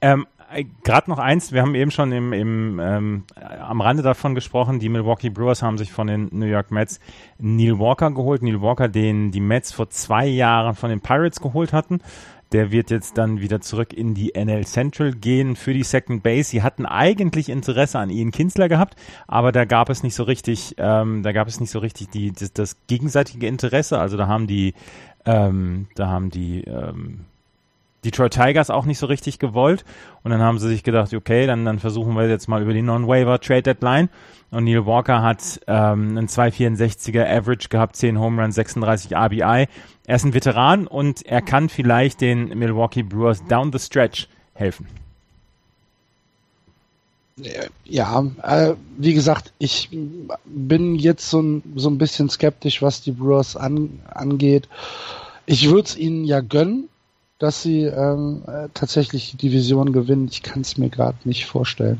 Ähm, äh, Gerade noch eins, wir haben eben schon im, im, ähm, am Rande davon gesprochen, die Milwaukee Brewers haben sich von den New York Mets Neil Walker geholt. Neil Walker, den die Mets vor zwei Jahren von den Pirates geholt hatten. Der wird jetzt dann wieder zurück in die NL Central gehen für die Second Base. Sie hatten eigentlich Interesse an Ian Kinsler gehabt, aber da gab es nicht so richtig, ähm, da gab es nicht so richtig die, das, das gegenseitige Interesse. Also da haben die, ähm, da haben die ähm, Detroit Tigers auch nicht so richtig gewollt. Und dann haben sie sich gedacht, okay, dann, dann versuchen wir jetzt mal über die Non-Waiver Trade Deadline. Und Neil Walker hat ähm, einen 2,64er Average gehabt, 10 Home Runs, 36 RBI. Er ist ein Veteran und er kann vielleicht den Milwaukee Brewers down the stretch helfen. Ja, äh, wie gesagt, ich bin jetzt so ein, so ein bisschen skeptisch, was die Brewers an, angeht. Ich würde es ihnen ja gönnen, dass sie ähm, äh, tatsächlich die Division gewinnen. Ich kann es mir gerade nicht vorstellen.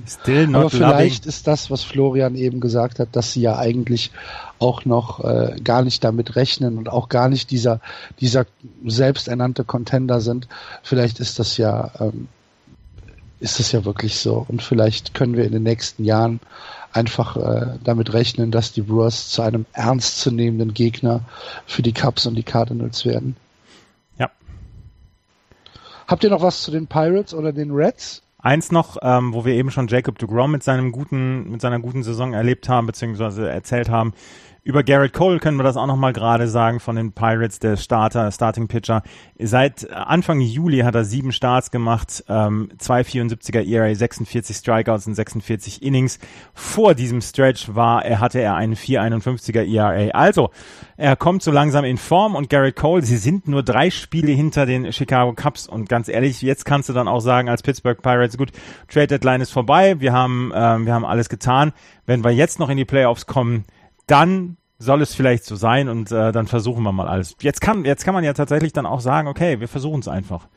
Aber vielleicht loving. ist das, was Florian eben gesagt hat, dass sie ja eigentlich auch noch äh, gar nicht damit rechnen und auch gar nicht dieser dieser selbsternannte Contender sind. Vielleicht ist das ja ähm, ist das ja wirklich so und vielleicht können wir in den nächsten Jahren einfach äh, damit rechnen, dass die Brewers zu einem ernstzunehmenden Gegner für die Cubs und die Cardinals werden. Habt ihr noch was zu den Pirates oder den Reds? Eins noch, ähm, wo wir eben schon Jacob DeGrom mit seinem guten, mit seiner guten Saison erlebt haben, beziehungsweise erzählt haben. Über Garrett Cole können wir das auch nochmal gerade sagen von den Pirates, der Starter, Starting Pitcher. Seit Anfang Juli hat er sieben Starts gemacht, ähm, 2,74er ERA, 46 Strikeouts und 46 Innings. Vor diesem Stretch war er, hatte er einen 4,51er ERA. Also, er kommt so langsam in Form und Garrett Cole, sie sind nur drei Spiele hinter den Chicago Cubs und ganz ehrlich, jetzt kannst du dann auch sagen als Pittsburgh Pirates, gut, Trade Deadline ist vorbei, wir haben, ähm, wir haben alles getan. Wenn wir jetzt noch in die Playoffs kommen, dann soll es vielleicht so sein und äh, dann versuchen wir mal alles. Jetzt kann, jetzt kann man ja tatsächlich dann auch sagen, okay, wir versuchen es einfach.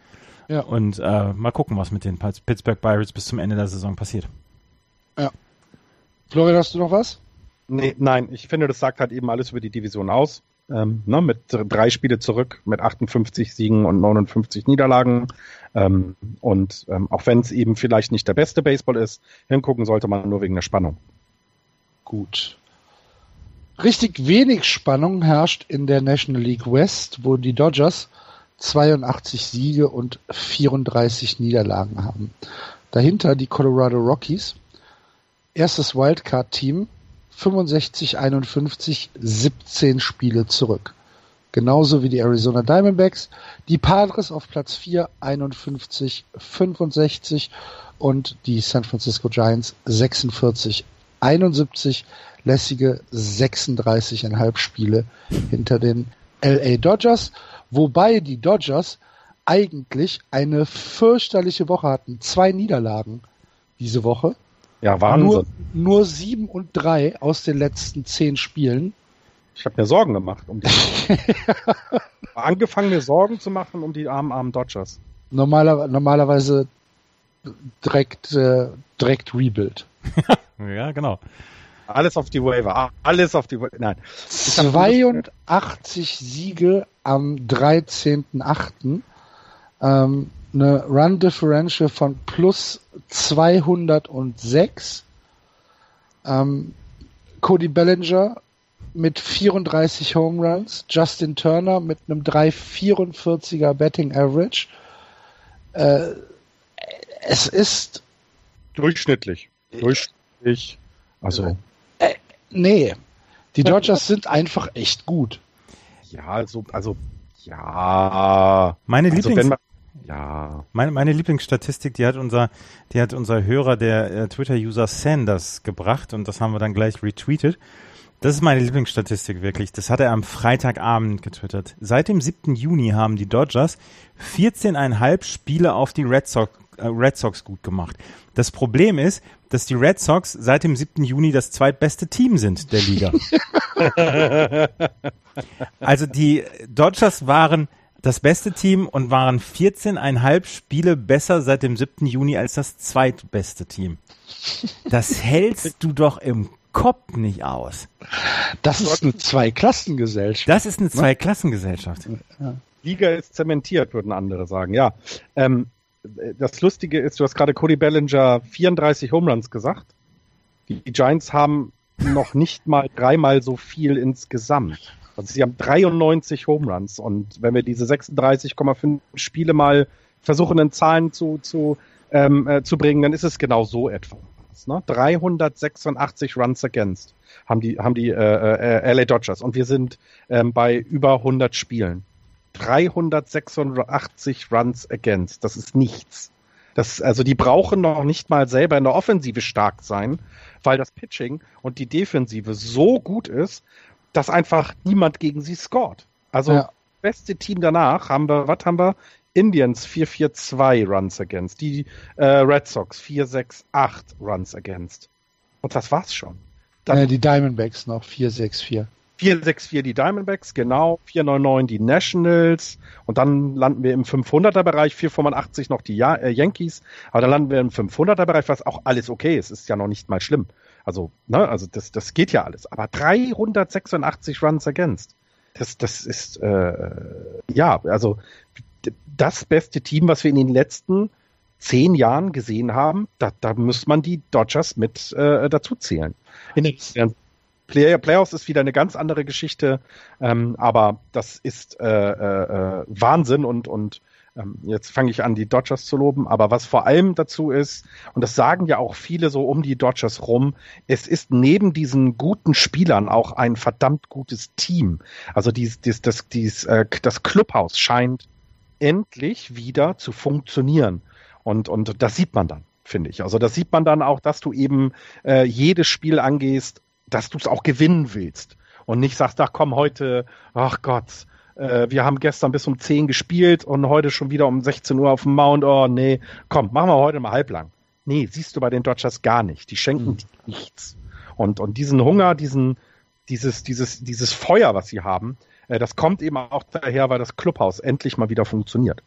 Ja. Und äh, mal gucken, was mit den Pittsburgh Pirates bis zum Ende der Saison passiert. Ja. Florian, hast du noch was? Nee, nein, ich finde, das sagt halt eben alles über die Division aus. Ähm, ne, mit drei Spiele zurück, mit 58 Siegen und 59 Niederlagen. Ähm, und ähm, auch wenn es eben vielleicht nicht der beste Baseball ist, hingucken sollte man nur wegen der Spannung. Gut. Richtig wenig Spannung herrscht in der National League West, wo die Dodgers 82 Siege und 34 Niederlagen haben. Dahinter die Colorado Rockies, erstes Wildcard-Team, 65, 51, 17 Spiele zurück. Genauso wie die Arizona Diamondbacks, die Padres auf Platz 4, 51, 65 und die San Francisco Giants 46, 71 lässige 36,5 Spiele hinter den LA Dodgers, wobei die Dodgers eigentlich eine fürchterliche Woche hatten. Zwei Niederlagen diese Woche. Ja, Wahnsinn. Nur, nur sieben und drei aus den letzten zehn Spielen. Ich habe mir Sorgen gemacht um die. Angefangen mir Sorgen zu machen um die armen, armen Dodgers. Normaler, normalerweise direkt, äh, direkt Rebuild. ja, genau. Alles auf die Waiver. Alles auf die Waiver. Nein. 82 Siege am 13.8. Ähm, eine Run Differential von plus 206. Ähm, Cody Bellinger mit 34 Home Runs, Justin Turner mit einem 3,44er Betting Average. Äh, es ist durchschnittlich. Durchschnittlich. Also Nee, die Dodgers sind einfach echt gut. Ja, also, also, ja. Meine also Lieblings man, ja. Meine, meine Lieblingsstatistik, die hat unser, die hat unser Hörer, der äh, Twitter-User Sanders gebracht und das haben wir dann gleich retweetet. Das ist meine Lieblingsstatistik wirklich. Das hat er am Freitagabend getwittert. Seit dem 7. Juni haben die Dodgers 14,5 Spiele auf die Red Sox, äh, Red Sox gut gemacht. Das Problem ist, dass die Red Sox seit dem 7. Juni das zweitbeste Team sind der Liga. also die Dodgers waren das beste Team und waren 14,5 Spiele besser seit dem 7. Juni als das zweitbeste Team. Das hältst du doch im Kopf nicht aus. Das ist eine Zweiklassengesellschaft. Das ist eine ne? Zweiklassengesellschaft. Liga ist zementiert, würden andere sagen. Ja, ähm, das Lustige ist, du hast gerade Cody Bellinger 34 Home Runs gesagt. Die Giants haben noch nicht mal dreimal so viel insgesamt. Also sie haben 93 Home Runs und wenn wir diese 36,5 Spiele mal versuchen in Zahlen zu, zu, ähm, äh, zu bringen, dann ist es genau so etwas. Ne? 386 Runs against haben die, haben die äh, äh, LA Dodgers und wir sind ähm, bei über 100 Spielen. 386 Runs against. Das ist nichts. Das, also die brauchen noch nicht mal selber in der Offensive stark sein, weil das Pitching und die Defensive so gut ist, dass einfach niemand gegen sie scored. Also ja. beste Team danach haben wir, was haben wir? Indians 442 Runs against, die äh, Red Sox 468 Runs against. Und das war's schon. Dann, ja, die Diamondbacks noch 464. 464 die Diamondbacks, genau, 499 die Nationals und dann landen wir im 500er Bereich, 485 noch die ja äh, Yankees, aber dann landen wir im 500er Bereich, was auch alles okay ist, ist ja noch nicht mal schlimm. Also, ne, also das, das geht ja alles, aber 386 Runs against. Das, das ist, äh, ja, also das beste Team, was wir in den letzten zehn Jahren gesehen haben, da, da muss man die Dodgers mit äh, dazu zählen. In den Play Playoffs ist wieder eine ganz andere Geschichte, ähm, aber das ist äh, äh, äh, Wahnsinn und, und ähm, jetzt fange ich an, die Dodgers zu loben, aber was vor allem dazu ist, und das sagen ja auch viele so um die Dodgers rum, es ist neben diesen guten Spielern auch ein verdammt gutes Team. Also dies, dies, das, dies, äh, das Clubhaus scheint endlich wieder zu funktionieren. Und, und das sieht man dann, finde ich. Also das sieht man dann auch, dass du eben äh, jedes Spiel angehst dass du es auch gewinnen willst und nicht sagst, ach komm, heute, ach Gott, äh, wir haben gestern bis um 10 gespielt und heute schon wieder um 16 Uhr auf dem Mount, oh nee, komm, machen wir heute mal halblang. Nee, siehst du bei den Dodgers gar nicht. Die schenken mhm. nichts. Und, und diesen Hunger, diesen, dieses, dieses, dieses Feuer, was sie haben, äh, das kommt eben auch daher, weil das Clubhaus endlich mal wieder funktioniert.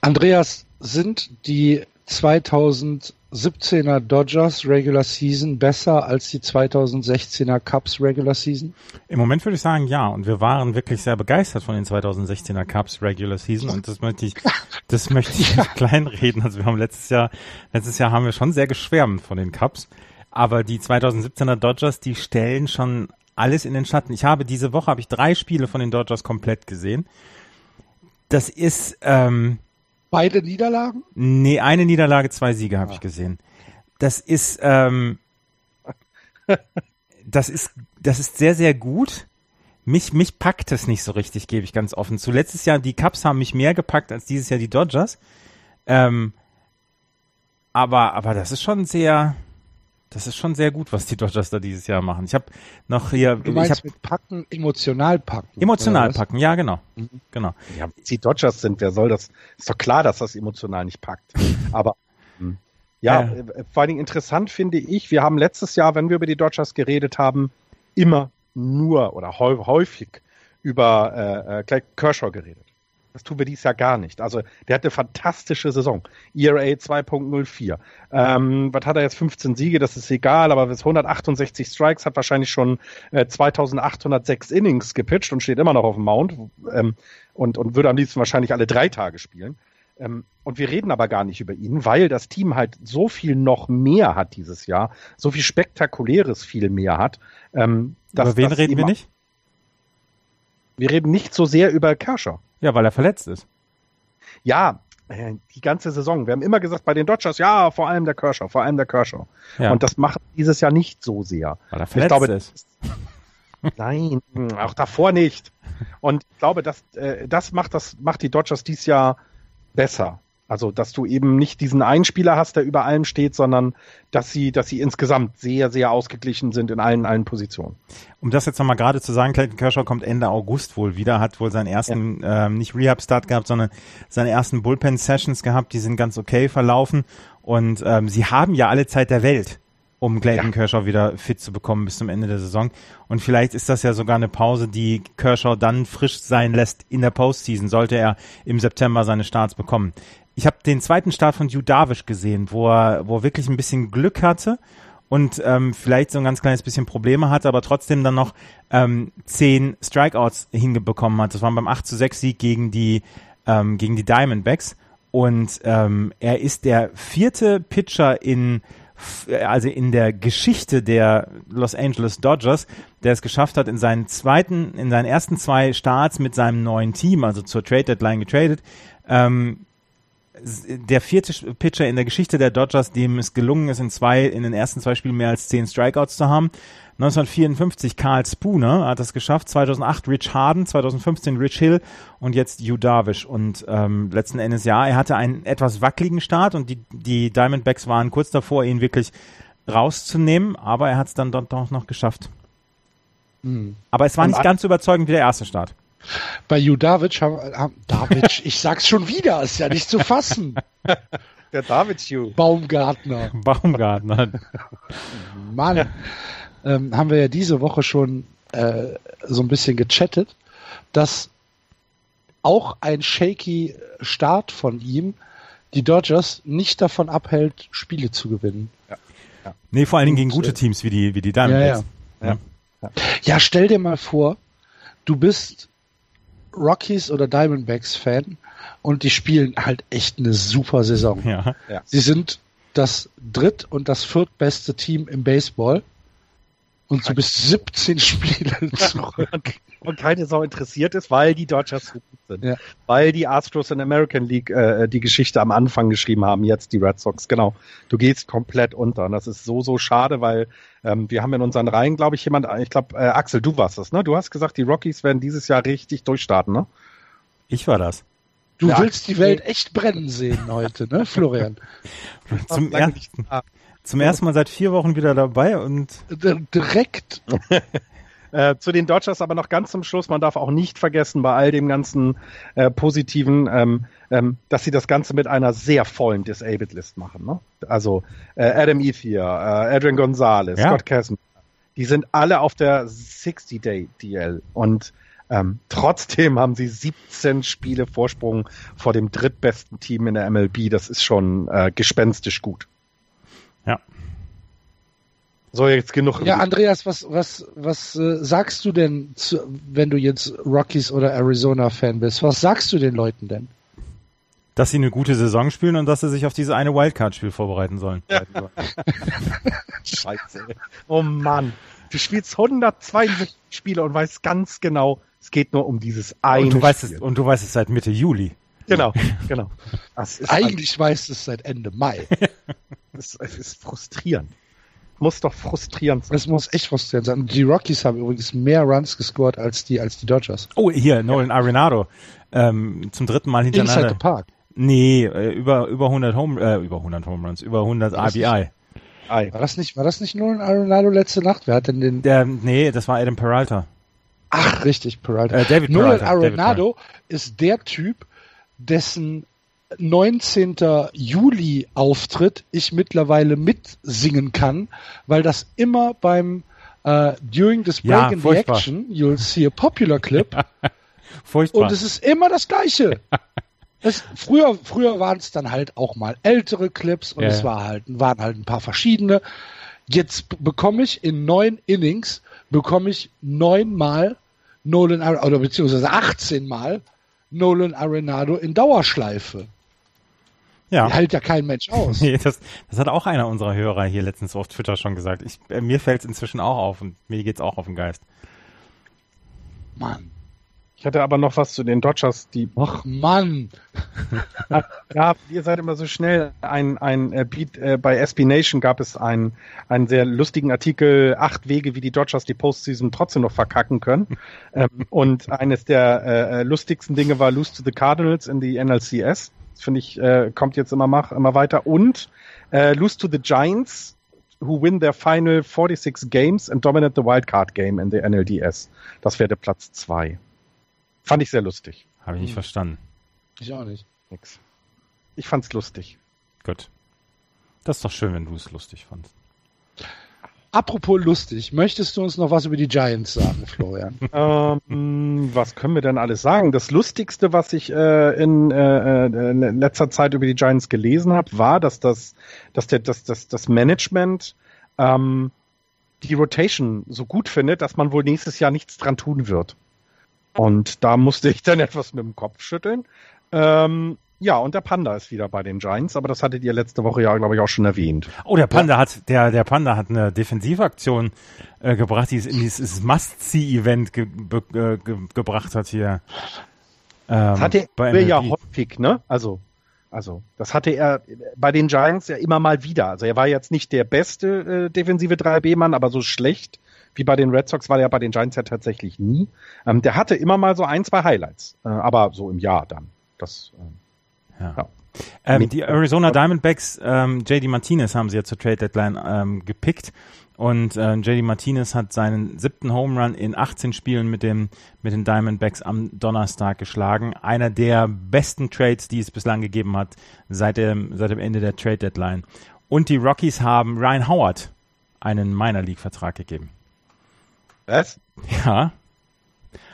Andreas, sind die 2017er Dodgers Regular Season besser als die 2016er Cubs Regular Season? Im Moment würde ich sagen, ja. Und wir waren wirklich sehr begeistert von den 2016er Cubs Regular Season. Und das möchte ich, das möchte ich nicht kleinreden. Also wir haben letztes Jahr, letztes Jahr haben wir schon sehr geschwärmt von den Cubs. Aber die 2017er Dodgers, die stellen schon alles in den Schatten. Ich habe diese Woche habe ich drei Spiele von den Dodgers komplett gesehen. Das ist ähm, beide Niederlagen? Nee, eine Niederlage, zwei Siege habe ah. ich gesehen. Das ist ähm, das ist das ist sehr sehr gut. Mich mich packt es nicht so richtig, gebe ich ganz offen zu. Letztes Jahr die Cubs haben mich mehr gepackt als dieses Jahr die Dodgers. Ähm, aber aber das ist schon sehr das ist schon sehr gut, was die Dodgers da dieses Jahr machen. Ich habe noch hier. Du meinst ich hab, mit packen, emotional packen. Emotional packen, ja genau, mhm. genau. Ja, die Dodgers sind, wer soll das? Ist doch klar, dass das emotional nicht packt. Aber hm. ja, äh. vor allen Dingen interessant finde ich. Wir haben letztes Jahr, wenn wir über die Dodgers geredet haben, immer nur oder häufig über äh, äh Kershaw geredet. Das tun wir dies Jahr gar nicht. Also der hat eine fantastische Saison. ERA 2.04. Ähm, was hat er jetzt? 15 Siege, das ist egal, aber bis 168 Strikes hat wahrscheinlich schon äh, 2806 Innings gepitcht und steht immer noch auf dem Mount ähm, und, und würde am liebsten wahrscheinlich alle drei Tage spielen. Ähm, und wir reden aber gar nicht über ihn, weil das Team halt so viel noch mehr hat dieses Jahr, so viel Spektakuläres viel mehr hat. Ähm, über wen reden wir nicht? Wir reden nicht so sehr über Kershaw. Ja, weil er verletzt ist. Ja, äh, die ganze Saison. Wir haben immer gesagt bei den Dodgers, ja, vor allem der Kershaw, vor allem der Kershaw. Ja. Und das macht dieses Jahr nicht so sehr. Weil er verletzt ich glaube, ist. Nein, auch davor nicht. Und ich glaube, das, äh, das macht das macht die Dodgers dieses Jahr besser. Also, dass du eben nicht diesen Einspieler hast, der über allem steht, sondern dass sie, dass sie insgesamt sehr, sehr ausgeglichen sind in allen, allen Positionen. Um das jetzt nochmal gerade zu sagen, Clayton Kershaw kommt Ende August wohl wieder, hat wohl seinen ersten, ja. ähm, nicht Rehab-Start gehabt, sondern seine ersten Bullpen-Sessions gehabt, die sind ganz okay verlaufen. Und ähm, sie haben ja alle Zeit der Welt, um Clayton ja. Kershaw wieder fit zu bekommen bis zum Ende der Saison. Und vielleicht ist das ja sogar eine Pause, die Kershaw dann frisch sein lässt in der Postseason, sollte er im September seine Starts bekommen. Ich habe den zweiten Start von Hugh Darvish gesehen, wo er, wo er wirklich ein bisschen Glück hatte und ähm, vielleicht so ein ganz kleines bisschen Probleme hatte, aber trotzdem dann noch ähm, zehn Strikeouts hingebekommen hat. Das waren beim 8 zu 6 Sieg gegen die, ähm, gegen die Diamondbacks. Und ähm, er ist der vierte Pitcher in also in der Geschichte der Los Angeles Dodgers, der es geschafft hat, in seinen zweiten, in seinen ersten zwei Starts mit seinem neuen Team, also zur Trade Deadline getradet, ähm, der vierte Pitcher in der Geschichte der Dodgers, dem es gelungen ist, in zwei, in den ersten zwei Spielen mehr als zehn Strikeouts zu haben. 1954 Carl Spooner hat das geschafft, 2008 Rich Harden, 2015 Rich Hill und jetzt Hugh Darvish. Und ähm, letzten Endes ja, er hatte einen etwas wackeligen Start und die, die Diamondbacks waren kurz davor, ihn wirklich rauszunehmen, aber er hat es dann doch noch geschafft. Hm. Aber es war nicht ganz überzeugend wie der erste Start. Bei Judavic haben, haben David, ich sag's schon wieder, ist ja nicht zu fassen. Der David Ju. Baumgartner. Baumgartner. Mann. Ähm, haben wir ja diese Woche schon äh, so ein bisschen gechattet, dass auch ein shaky Start von ihm die Dodgers nicht davon abhält, Spiele zu gewinnen. Ja, ja. Nee, vor allen Dingen gegen gute äh, Teams wie die, wie die Diamondbacks. Ja, ja. ja. ja, stell dir mal vor, du bist Rockies oder Diamondbacks Fan und die spielen halt echt eine super Saison. Ja. ja. Sie sind das dritt- und das viertbeste Team im Baseball und du bist 17 Spiele zurück. Und keine Sau interessiert ist, weil die Dodgers so gut sind. Ja. Weil die Astros in American League äh, die Geschichte am Anfang geschrieben haben, jetzt die Red Sox. Genau. Du gehst komplett unter. Und das ist so, so schade, weil ähm, wir haben in unseren Reihen, glaube ich, jemand, ich glaube, äh, Axel, du warst das, ne? Du hast gesagt, die Rockies werden dieses Jahr richtig durchstarten, ne? Ich war das. Du ja, willst die Welt echt brennen sehen heute, ne, Florian? zum, ersten, zum ersten Mal seit vier Wochen wieder dabei und direkt. Äh, zu den Dodgers aber noch ganz zum Schluss, man darf auch nicht vergessen bei all dem ganzen äh, Positiven, ähm, ähm, dass sie das Ganze mit einer sehr vollen Disabled List machen. Ne? Also äh, Adam Ethier, äh, Adrian Gonzalez, ja. Scott Casimir, Die sind alle auf der 60-Day-DL und ähm, trotzdem haben sie 17 Spiele Vorsprung vor dem drittbesten Team in der MLB. Das ist schon äh, gespenstisch gut. Ja. So, jetzt genug. Ja, Andreas, was, was, was äh, sagst du denn, zu, wenn du jetzt Rockies oder Arizona-Fan bist? Was sagst du den Leuten denn? Dass sie eine gute Saison spielen und dass sie sich auf diese eine Wildcard-Spiel vorbereiten sollen. Ja. Scheiße. Oh Mann. Du spielst 162 Spiele und weißt ganz genau, es geht nur um dieses eine und du weißt Spiel. Es, und du weißt es seit Mitte Juli. Genau, genau. Eigentlich weißt du es seit Ende Mai. Es ist frustrierend. Muss doch frustrierend sein. Es muss echt frustrierend sein. Die Rockies haben übrigens mehr Runs gescored als die, als die Dodgers. Oh, hier, Nolan Arenado. Ähm, zum dritten Mal hintereinander. Inside the Park. Nee, äh, über, über 100 Home, äh, über 100 Home Runs, über 100 RBI. War das nicht, war das nicht Nolan Arenado letzte Nacht? Wer hat denn den? Der, nee, das war Adam Peralta. Ach, richtig, Peralta. Äh, David Nolan Peralta, Arenado ist der Typ, dessen 19. Juli Auftritt ich mittlerweile mitsingen kann, weil das immer beim uh, During this Break Ja, in the furchtbar. Action, you'll see a popular clip Furchtbar. und es ist immer das Gleiche. Es, früher früher waren es dann halt auch mal ältere Clips und Ja, es ja. war halt, waren halt ein paar verschiedene. Jetzt bekomme ich in neun Innings, bekomme ich neunmal Nolan, oder beziehungsweise 18 Mal Nolan Arenado in Dauerschleife. Ja. Die hält ja kein Mensch aus. Nee, das, das hat auch einer unserer Hörer hier letztens auf Twitter schon gesagt. Ich, äh, mir fällt es inzwischen auch auf und mir geht's auch auf den Geist. Mann. Ich hatte aber noch was zu den Dodgers, die Ach Mann. Ja, ihr seid immer so schnell. Ein, ein äh, Beat, äh, bei SB Nation gab es einen, einen sehr lustigen Artikel, acht Wege, wie die Dodgers die Postseason trotzdem noch verkacken können. ähm, und eines der äh, äh, lustigsten Dinge war Lose to the Cardinals in die NLCS. Das finde ich, äh, kommt jetzt immer, mach, immer weiter. Und äh, Lose to the Giants, who win their final 46 games and dominate the Wildcard game in the NLDS. Das wäre der Platz zwei. Fand ich sehr lustig. Habe ich nicht verstanden. Ich auch nicht. Nix. Ich fand's lustig. Gut. Das ist doch schön, wenn du es lustig fandst. Apropos lustig, möchtest du uns noch was über die Giants sagen, Florian? ähm, was können wir denn alles sagen? Das Lustigste, was ich äh, in äh, äh, letzter Zeit über die Giants gelesen habe, war, dass das, dass der, dass, dass das Management ähm, die Rotation so gut findet, dass man wohl nächstes Jahr nichts dran tun wird. Und da musste ich dann etwas mit dem Kopf schütteln. Ähm, ja, und der Panda ist wieder bei den Giants, aber das hattet ihr letzte Woche ja, glaube ich, auch schon erwähnt. Oh, der Panda hat, der, der Panda hat eine Defensivaktion äh, gebracht, die es in dieses Must-See-Event ge be äh, ge gebracht hat hier. Ähm, Das hatte bei er ja häufig, ne? Also, also, das hatte er bei den Giants ja immer mal wieder. Also er war jetzt nicht der beste äh, defensive 3B-Mann, aber so schlecht wie bei den Red Sox war er bei den Giants ja tatsächlich nie. Ähm, der hatte immer mal so ein, zwei Highlights, äh, aber so im Jahr dann. Das, ähm, Ja. Ja. Ähm, die Arizona Diamondbacks, ähm, JD Martinez haben sie ja zur Trade Deadline ähm, gepickt und äh, JD Martinez hat seinen siebten Home Run in 18 Spielen mit dem mit den Diamondbacks am Donnerstag geschlagen. Einer der besten Trades, die es bislang gegeben hat seit dem seit dem Ende der Trade Deadline. Und die Rockies haben Ryan Howard einen Minor League Vertrag gegeben. was? Ja.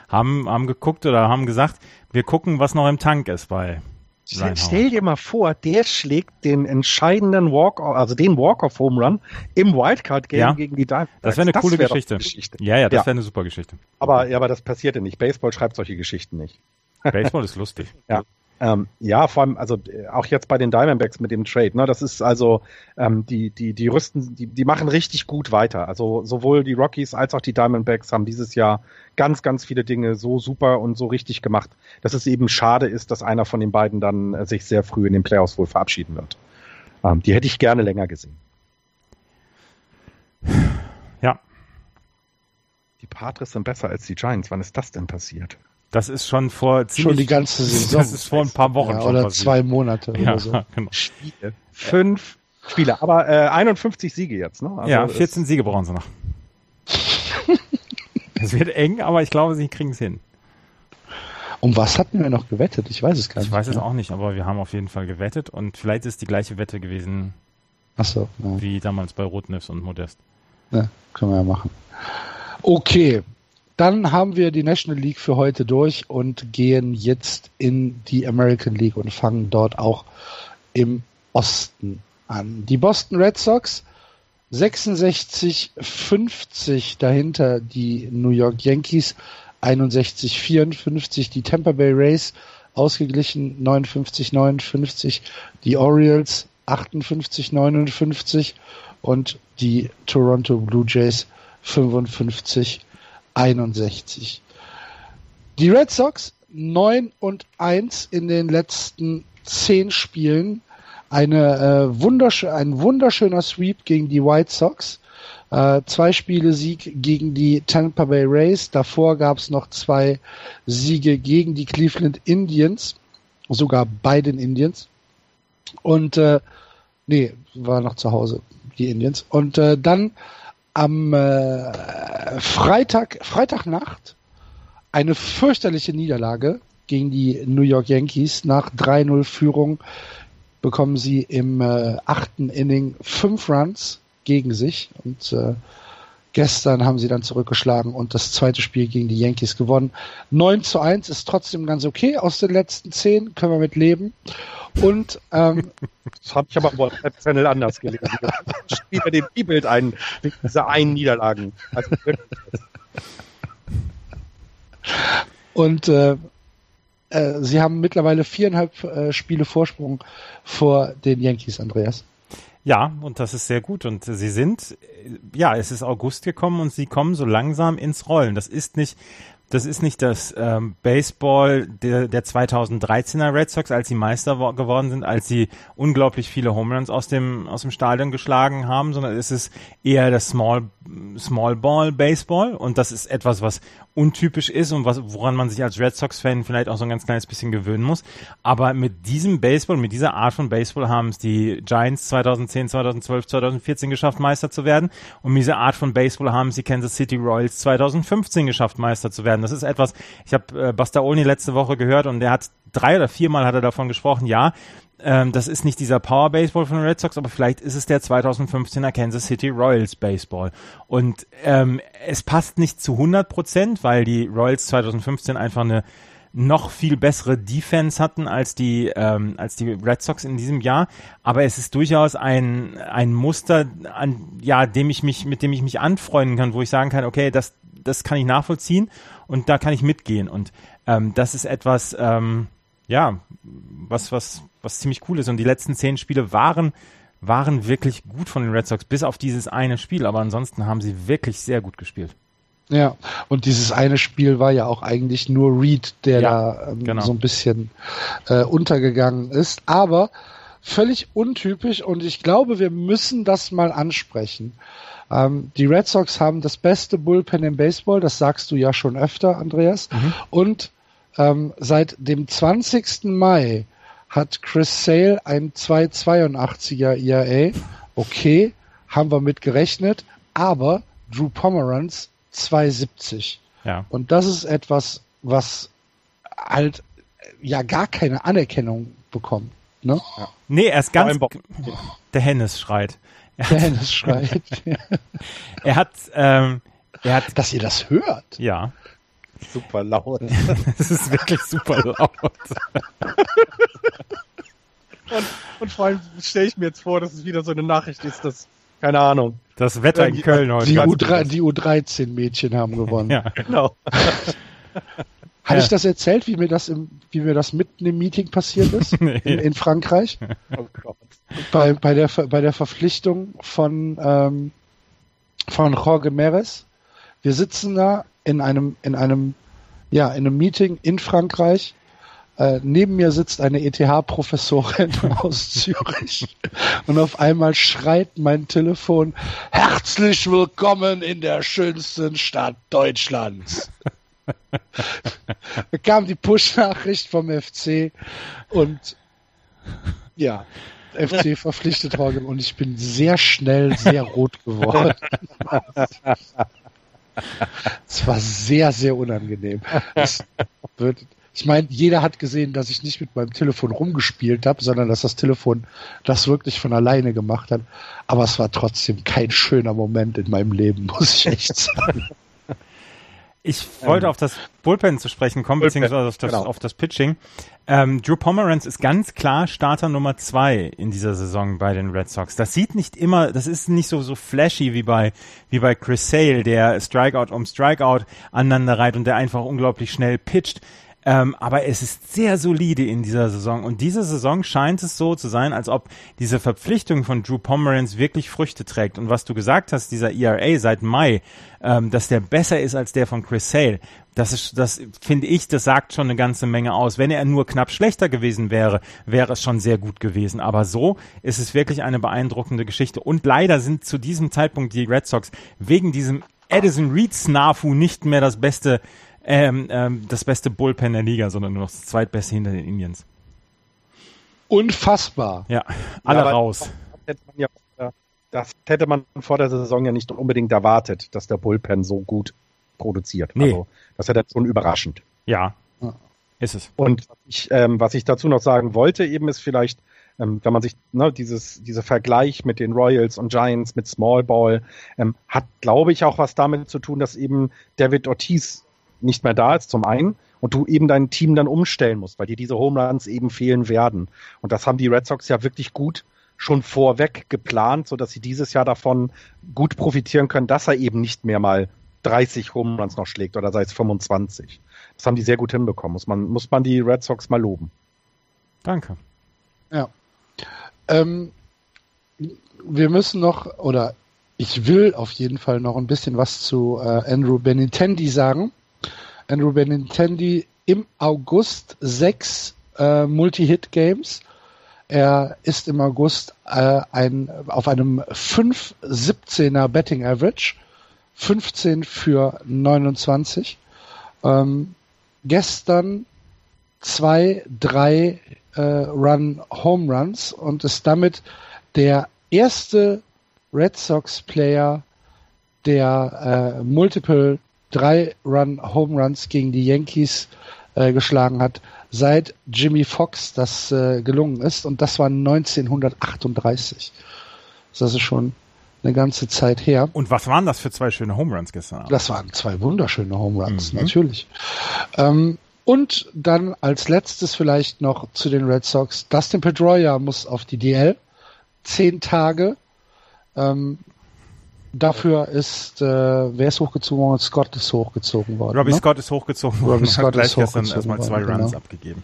Haben, haben geguckt oder haben gesagt, wir gucken, was noch im Tank ist bei Stell, Ryan stell dir mal vor, der schlägt den entscheidenden Walk, also den Walk-off-Home Run im Wildcard-Game Ja. gegen die Diamondbacks. Das wäre eine coole wär Geschichte. Geschichte. Ja, ja, das Ja. wäre eine super Geschichte. Aber, ja, aber das passierte nicht. Baseball schreibt solche Geschichten nicht. Baseball ist lustig. Ja. Ähm, ja, vor allem, also äh, auch jetzt bei den Diamondbacks mit dem Trade, ne, das ist also, ähm, die, die, die rüsten, die, die machen richtig gut weiter. Also sowohl die Rockies als auch die Diamondbacks haben dieses Jahr ganz, ganz viele Dinge so super und so richtig gemacht, dass es eben schade ist, dass einer von den beiden dann äh, sich sehr früh in den Playoffs wohl verabschieden wird. Ähm, die hätte ich gerne länger gesehen. Ja, Die Padres sind besser als die Giants. Wann ist das denn passiert? Das ist schon vor ziemlich, Schon die ganze Saison. Das ist vor ein paar Wochen ja, oder passiert. zwei Monate ja, oder so. genau. Spiele. Fünf Spiele, aber äh, 51 Siege jetzt, ne? Also ja, es- 14 Siege brauchen sie noch. Es wird eng, aber ich glaube, sie kriegen es hin. Um was hatten wir noch gewettet? Ich weiß es gar Ich nicht. weiß es auch nicht, aber wir haben auf jeden Fall gewettet und vielleicht ist die gleiche Wette gewesen Achso, ja. wie damals bei Rotnefs und Modest. Ne, können wir ja machen. Okay, dann haben wir die National League für heute durch und gehen jetzt in die American League und fangen dort auch im Osten an. Die Boston Red Sox 66-50 dahinter die New York Yankees 61-54 die Tampa Bay Rays ausgeglichen 59-59 die Orioles 58-59 und die Toronto Blue Jays 55 61. Die Red Sox 9 und 1 in den letzten 10 Spielen. Eine, äh, wunderschön, ein wunderschöner Sweep gegen die White Sox. Äh, zwei Spiele Sieg gegen die Tampa Bay Rays. Davor gab es noch zwei Siege gegen die Cleveland Indians. Sogar bei den Indians. Und äh, nee, war noch zu Hause, die Indians. Und äh, dann am äh, Freitag, Freitagnacht eine fürchterliche Niederlage gegen die New York Yankees. Nach 3-0 Führung bekommen sie im äh, achten Inning fünf Runs gegen sich und äh, gestern haben sie dann zurückgeschlagen und das zweite Spiel gegen die Yankees gewonnen. 9 zu 1 ist trotzdem ganz okay. Aus den letzten zehn können wir mit leben. Und ähm, das habe ich aber im WhatsApp-Channel anders gelesen. Ich spiele dem E-Bild ein, wegen dieser einen Niederlagen. Also und äh, äh, sie haben mittlerweile viereinhalb äh, Spiele Vorsprung vor den Yankees, Andreas. Ja, und das ist sehr gut. Und sie sind, ja, es ist August gekommen und sie kommen so langsam ins Rollen. Das ist nicht, das ist nicht das ähm, Baseball der, der 2013er Red Sox, als sie Meister geworden sind, als sie unglaublich viele Home Runs aus dem, aus dem Stadion geschlagen haben, sondern es ist eher das Small, Small Ball Baseball und das ist etwas, was untypisch ist und was, woran man sich als Red Sox-Fan vielleicht auch so ein ganz kleines bisschen gewöhnen muss. Aber mit diesem Baseball, mit dieser Art von Baseball haben es die Giants 2010, 2012, 2014 geschafft, Meister zu werden. Und mit dieser Art von Baseball haben es die Kansas City Royals 2015 geschafft, Meister zu werden. Das ist etwas, ich habe äh, Buster Olney letzte Woche gehört und der hat drei oder viermal hat er davon gesprochen, ja, ähm, das ist nicht dieser Power Baseball von den Red Sox, aber vielleicht ist es der 2015er Kansas City Royals Baseball. Und ähm, es passt nicht zu 100 Prozent, weil die Royals 2015 einfach eine noch viel bessere Defense hatten als die ähm, als die Red Sox in diesem Jahr, aber es ist durchaus ein ein Muster, an ja, dem ich mich mit dem ich mich anfreunden kann, wo ich sagen kann, okay, das das kann ich nachvollziehen und da kann ich mitgehen und ähm, das ist etwas ähm, ja, was, was, was ziemlich cool ist. Und die letzten zehn Spiele waren, waren wirklich gut von den Red Sox, bis auf dieses eine Spiel. Aber ansonsten haben sie wirklich sehr gut gespielt. Ja, und dieses eine Spiel war ja auch eigentlich nur Reed, der ja, da ähm, genau. so ein bisschen äh, untergegangen ist. Aber völlig untypisch und ich glaube, wir müssen das mal ansprechen. Ähm, die Red Sox haben das beste Bullpen im Baseball, das sagst du ja schon öfter, Andreas. Mhm. Und ähm, seit dem 20. Mai hat Chris Sale ein 282er ERA. Okay, haben wir mit gerechnet, aber Drew Pomeranz 270. Ja. Und das ist etwas, was halt ja gar keine Anerkennung bekommt. Ne? Ja. Nee, er ist ganz. Der Hennes schreit. Er der Hennes schreit. er hat, ähm, er hat. Dass ihr das hört. Ja. Super laut. Es ist wirklich super laut. und, und vor allem stelle ich mir jetzt vor, dass es wieder so eine Nachricht ist, dass, keine Ahnung. Das Wetter in Köln heute. Die, U3, die U13-Mädchen haben gewonnen. ja, genau. Habe ja. ich das erzählt, wie mir das im, wie mir das mitten im Meeting passiert ist? nee. in, in, Frankreich? Oh Gott. Bei, bei, der, bei der Verpflichtung von, ähm, von Jorge Meres. Wir sitzen da in einem, in einem, ja, in einem Meeting in Frankreich. Äh, neben mir sitzt eine ETH-Professorin aus Zürich und auf einmal schreit mein Telefon, herzlich willkommen in der schönsten Stadt Deutschlands. da kam die Push-Nachricht vom FC und ja, FC verpflichtet worden und ich bin sehr schnell sehr rot geworden. Es war sehr, sehr unangenehm. Wird, Ich meine, jeder hat gesehen, dass ich nicht mit meinem Telefon rumgespielt habe, sondern dass das Telefon das wirklich von alleine gemacht hat. Aber es war trotzdem kein schöner Moment in meinem Leben, muss ich echt sagen. Ich wollte ähm, auf das Bullpen zu sprechen kommen, Bullpen, beziehungsweise auf das, genau. auf das Pitching. Ähm, Drew Pomeranz ist ganz klar Starter Nummer zwei in dieser Saison bei den Red Sox. Das sieht nicht immer, das ist nicht so so flashy wie bei wie bei Chris Sale, der Strikeout um Strikeout aneinander reiht und der einfach unglaublich schnell pitcht. Ähm, aber es ist sehr solide in dieser Saison. Und diese Saison scheint es so zu sein, als ob diese Verpflichtung von Drew Pomeranz wirklich Früchte trägt. Und was du gesagt hast, dieser ERA seit Mai, ähm, dass der besser ist als der von Chris Sale, das ist, das finde ich, das sagt schon eine ganze Menge aus. Wenn er nur knapp schlechter gewesen wäre, wäre es schon sehr gut gewesen. Aber so ist es wirklich eine beeindruckende Geschichte. Und leider sind zu diesem Zeitpunkt die Red Sox wegen diesem Edison Reed Snafu nicht mehr das beste ähm, ähm, das beste Bullpen der Liga, sondern nur noch das zweitbeste hinter den Indians. Unfassbar. Ja, alle ja, raus. Das hätte man vor der Saison ja nicht unbedingt erwartet, dass der Bullpen so gut produziert. Nee. Also, das hätte schon überraschend. Ja, ist es. Und was ich, ähm, was ich dazu noch sagen wollte, eben ist vielleicht, ähm, wenn man sich ne, dieses dieser Vergleich mit den Royals und Giants mit Small Ball ähm, hat, glaube ich, auch was damit zu tun, dass eben David Ortiz nicht mehr da ist, zum einen, und du eben dein Team dann umstellen musst, weil dir diese Home Runs eben fehlen werden. Und das haben die Red Sox ja wirklich gut schon vorweg geplant, so dass sie dieses Jahr davon gut profitieren können, dass er eben nicht mehr mal 30 Home Runs noch schlägt oder sei es 25. Das haben die sehr gut hinbekommen. Muss man, muss man die Red Sox mal loben. Danke. Ja. Ähm, wir müssen noch, oder ich will auf jeden Fall noch ein bisschen was zu äh, Andrew Benintendi sagen. Andrew Benintendi im August sechs äh, Multi-Hit-Games. Er ist im August äh, ein, auf einem 5-17er Betting Average, 15 für 29. Ähm, gestern zwei, drei äh, Run Home Runs und ist damit der erste Red Sox Player, der äh, Multiple drei Run Home Runs gegen die Yankees äh, geschlagen hat, seit Jimmy Fox das äh, gelungen ist. Und das war 1938. Das ist schon eine ganze Zeit her. Und was waren das für zwei schöne Home Runs gestern Abend? Das waren zwei wunderschöne Home Runs, mhm. natürlich. Ähm, und dann als letztes vielleicht noch zu den Red Sox. Dustin Pedroia muss auf die DL. Zehn Tage. Ähm, Dafür ist, äh, wer ist hochgezogen worden? Scott ist hochgezogen worden. Robbie ne? Scott ist hochgezogen worden. Robbie Scott ist gestern erstmal zwei worden, Runs genau. abgegeben.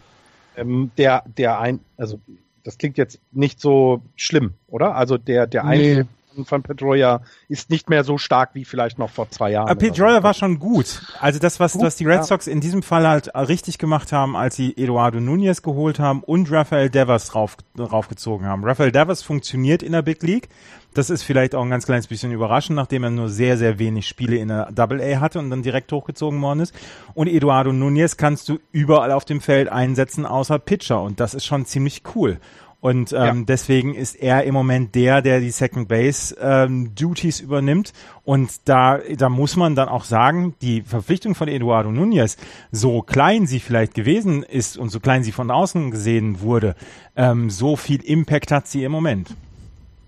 Ähm, der, der ein, also das klingt jetzt nicht so schlimm, oder? Also der, der nee. Von Pedroia ist nicht mehr so stark wie vielleicht noch vor zwei Jahren. Pedroia so. war schon gut. Also das, was, gut, was die Red Sox in diesem Fall halt richtig gemacht haben, als sie Eduardo Nunez geholt haben und Rafael Devers drauf, draufgezogen haben. Rafael Devers funktioniert in der Big League. Das ist vielleicht auch ein ganz kleines bisschen überraschend, nachdem er nur sehr, sehr wenig Spiele in der Double A hatte und dann direkt hochgezogen worden ist. Und Eduardo Nunez kannst du überall auf dem Feld einsetzen, außer Pitcher. Und das ist schon ziemlich cool. Und ähm, ja. deswegen ist er im Moment der, der die Second Base ähm, Duties übernimmt. Und da, da muss man dann auch sagen, die Verpflichtung von Eduardo Nunez, so klein sie vielleicht gewesen ist und so klein sie von außen gesehen wurde, ähm, so viel Impact hat sie im Moment.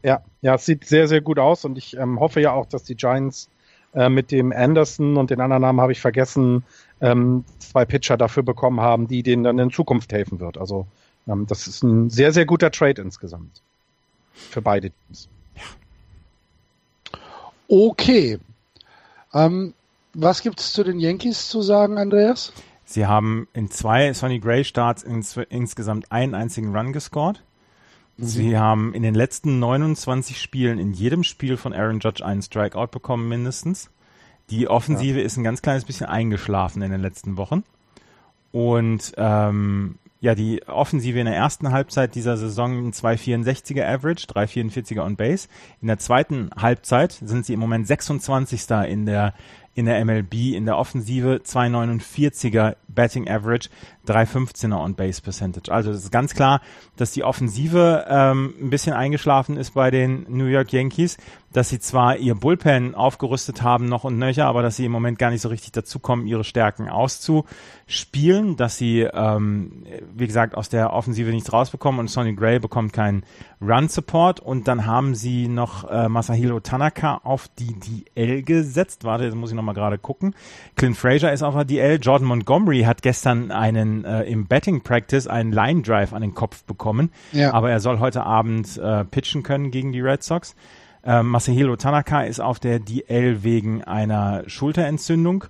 Ja, ja, es sieht sehr, sehr gut aus und ich ähm, hoffe ja auch, dass die Giants äh, mit dem Anderson und den anderen Namen habe ich vergessen, ähm, zwei Pitcher dafür bekommen haben, die denen dann in Zukunft helfen wird. Also das ist ein sehr, sehr guter Trade insgesamt. Für beide Teams. Ja. Okay. Ähm, was gibt es zu den Yankees zu sagen, Andreas? Sie haben in zwei Sonny Gray Starts ins, insgesamt einen einzigen Run gescored. Mhm. Sie haben in den letzten 29 Spielen in jedem Spiel von Aaron Judge einen Strikeout bekommen mindestens. Die Offensive ja. ist ein ganz kleines bisschen eingeschlafen in den letzten Wochen. Und ähm, ja, die Offensive in der ersten Halbzeit dieser Saison ein 2,64er Average, 3,44er on Base. In der zweiten Halbzeit sind sie im Moment 26. in der in der MLB in der Offensive, 2,49er Batting Average, 3,15er On Base Percentage. Also es ist ganz klar, dass die Offensive ähm, ein bisschen eingeschlafen ist bei den New York Yankees, dass sie zwar ihr Bullpen aufgerüstet haben noch und nöcher, aber dass sie im Moment gar nicht so richtig dazukommen, ihre Stärken auszuspielen, dass sie, ähm, wie gesagt, aus der Offensive nichts rausbekommen und Sonny Gray bekommt keinen Run Support und dann haben sie noch äh, Masahiro Tanaka auf die DL gesetzt. Warte, jetzt muss ich nochmal gerade gucken. Clint Fraser ist auf der DL. Jordan Montgomery hat gestern einen äh, im Betting Practice einen Line Drive an den Kopf bekommen, ja. aber er soll heute Abend äh, pitchen können gegen die Red Sox. Äh, Masahiro Tanaka ist auf der DL wegen einer Schulterentzündung.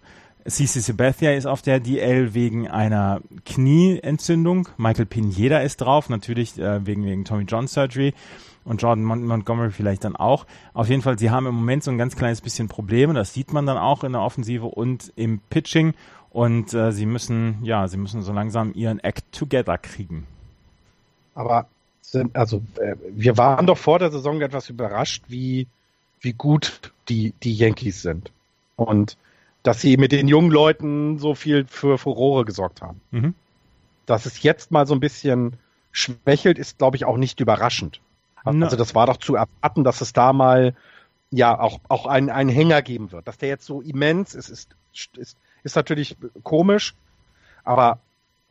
CC Sabathia ist auf der DL wegen einer Knieentzündung. Michael Pineda ist drauf, natürlich äh, wegen, wegen Tommy John Surgery und Jordan Mont Montgomery vielleicht dann auch. Auf jeden Fall, sie haben im Moment so ein ganz kleines bisschen Probleme. Das sieht man dann auch in der Offensive und im Pitching. Und äh, sie müssen, ja, sie müssen so langsam ihren Act together kriegen. Aber sind, also äh, wir waren doch vor der Saison etwas überrascht, wie, wie gut die, die Yankees sind. Und dass sie mit den jungen Leuten so viel für Furore gesorgt haben. Mhm. Dass es jetzt mal so ein bisschen schwächelt, ist, glaube ich, auch nicht überraschend. Also das war doch zu erwarten, dass es da mal ja auch, auch einen, einen Hänger geben wird. Dass der jetzt so immens ist, ist, ist, ist natürlich komisch, aber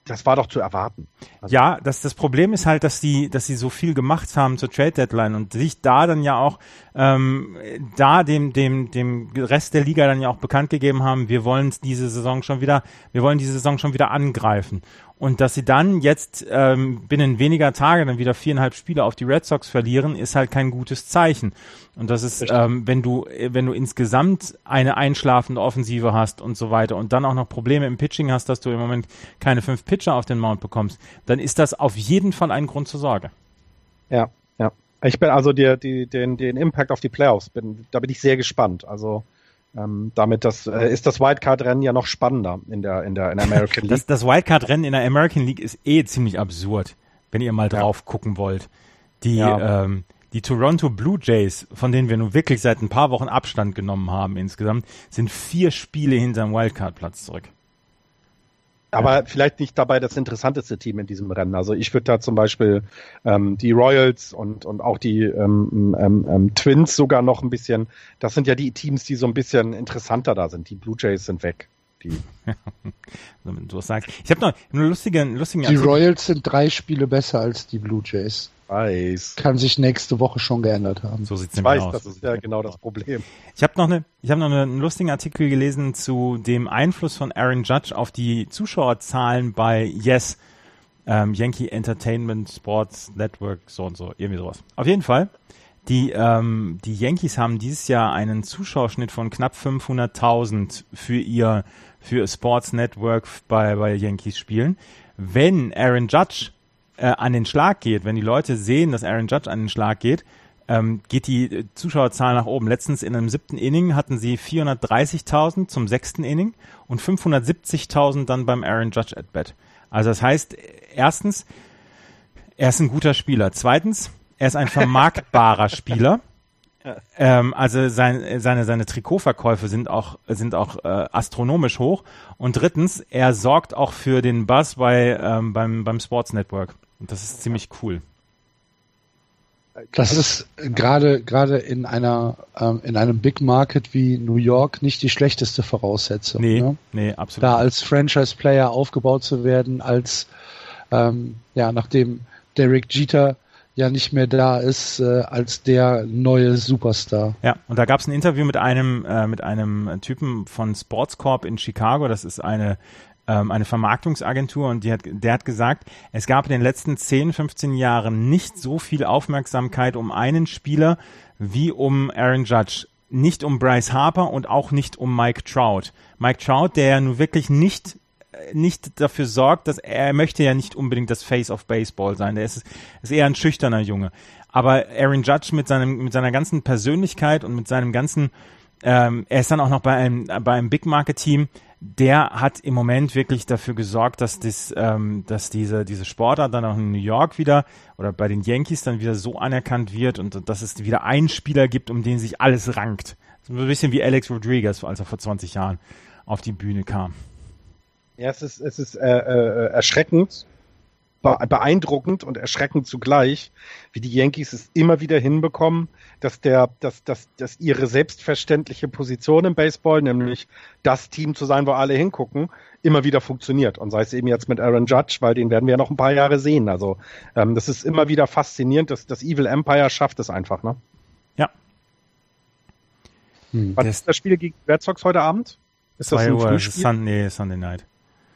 das war doch zu erwarten. Also ja, das, das Problem ist halt, dass die, dass sie so viel gemacht haben zur Trade Deadline und sich da dann ja auch ähm, da dem, dem, dem Rest der Liga dann ja auch bekannt gegeben haben, wir wollen diese Saison schon wieder, wir wollen diese Saison schon wieder angreifen. Und dass sie dann jetzt ähm, binnen weniger Tage dann wieder viereinhalb Spiele auf die Red Sox verlieren, ist halt kein gutes Zeichen. Und das ist, ähm, wenn du, wenn du insgesamt eine einschlafende Offensive hast und so weiter und dann auch noch Probleme im Pitching hast, dass du im Moment keine fünf Pitcher auf den Mount bekommst, dann ist das auf jeden Fall ein Grund zur Sorge. Ja, ja. Ich bin also die, die, den, den Impact auf die Playoffs, bin, da bin ich sehr gespannt. Also ähm, damit das äh, ist das Wildcard-Rennen ja noch spannender in der in der in der American League. das, das Wildcard-Rennen in der American League ist eh ziemlich absurd, wenn ihr mal drauf ja. gucken wollt. Die ja. ähm, die Toronto Blue Jays, von denen wir nun wirklich seit ein paar Wochen Abstand genommen haben insgesamt, sind vier Spiele hinterm Wildcard-Platz zurück aber vielleicht nicht dabei das interessanteste Team in diesem Rennen. Also ich würde da zum Beispiel ähm, die Royals und, und auch die ähm, ähm, ähm, Twins sogar noch ein bisschen, das sind ja die Teams, die so ein bisschen interessanter da sind. Die Blue Jays sind weg. Die. du sagst. Ich habe noch eine lustige, lustige Die Royals sind drei Spiele besser als die Blue Jays weiß. Kann sich nächste Woche schon geändert haben. So sieht's ich weiß, aus. das ist ja genau das Problem. Ich habe noch eine, ich habe noch einen lustigen Artikel gelesen zu dem Einfluss von Aaron Judge auf die Zuschauerzahlen bei Yes, ähm, Yankee Entertainment Sports Network, so und so, irgendwie sowas. Auf jeden Fall. Die, ähm, die Yankees haben dieses Jahr einen Zuschauerschnitt von knapp 500.000 für ihr für Sports Network bei, bei Yankees spielen. Wenn Aaron Judge äh, an den Schlag geht, wenn die Leute sehen, dass Aaron Judge an den Schlag geht, ähm, geht die äh, Zuschauerzahl nach oben. Letztens in einem siebten Inning hatten sie 430.000 zum sechsten Inning und 570.000 dann beim Aaron Judge at Bat. Also das heißt, erstens, er ist ein guter Spieler. Zweitens, er ist ein vermarktbarer Spieler. Ähm, also sein, seine, seine Trikotverkäufe sind auch, sind auch äh, astronomisch hoch. Und drittens, er sorgt auch für den Buzz bei, ähm, beim, beim Sports Network. Und das ist ziemlich cool. Das ist gerade gerade in einer ähm, in einem Big Market wie New York nicht die schlechteste Voraussetzung. Nee, ne? nee, absolut. Da als Franchise Player aufgebaut zu werden, als ähm, ja nachdem Derek Jeter ja nicht mehr da ist äh, als der neue Superstar. Ja, und da gab es ein Interview mit einem äh, mit einem Typen von Sports Corp in Chicago. Das ist eine ähm, eine Vermarktungsagentur und die hat, der hat gesagt, es gab in den letzten 10, 15 Jahren nicht so viel Aufmerksamkeit um einen Spieler wie um Aaron Judge. Nicht um Bryce Harper und auch nicht um Mike Trout. Mike Trout, der ja nun wirklich nicht nicht dafür sorgt, dass er, er möchte ja nicht unbedingt das Face of Baseball sein. Der ist, ist eher ein schüchterner Junge. Aber Aaron Judge mit seinem mit seiner ganzen Persönlichkeit und mit seinem ganzen ähm, er ist dann auch noch bei einem bei einem Big Market Team der hat im Moment wirklich dafür gesorgt, dass das, ähm, dass diese diese Sportart dann auch in New York wieder oder bei den Yankees dann wieder so anerkannt wird und dass es wieder einen Spieler gibt, um den sich alles rankt. So ein bisschen wie Alex Rodriguez, als er vor 20 Jahren auf die Bühne kam. Ja, es ist, es ist äh, äh, erschreckend, beeindruckend und erschreckend zugleich, wie die Yankees es immer wieder hinbekommen, dass der, dass, dass, dass ihre selbstverständliche Position im Baseball, nämlich das Team zu sein, wo alle hingucken, immer wieder funktioniert. Und sei es eben jetzt mit Aaron Judge, weil den werden wir ja noch ein paar Jahre sehen. Also ähm, das ist immer wieder faszinierend, dass das Evil Empire schafft es einfach, ne? Ja. Hm. Was ist das Spiel gegen Red Sox heute Abend? Ist das ein Uhr, Frühspiel? Sun, nee, Sunday Night.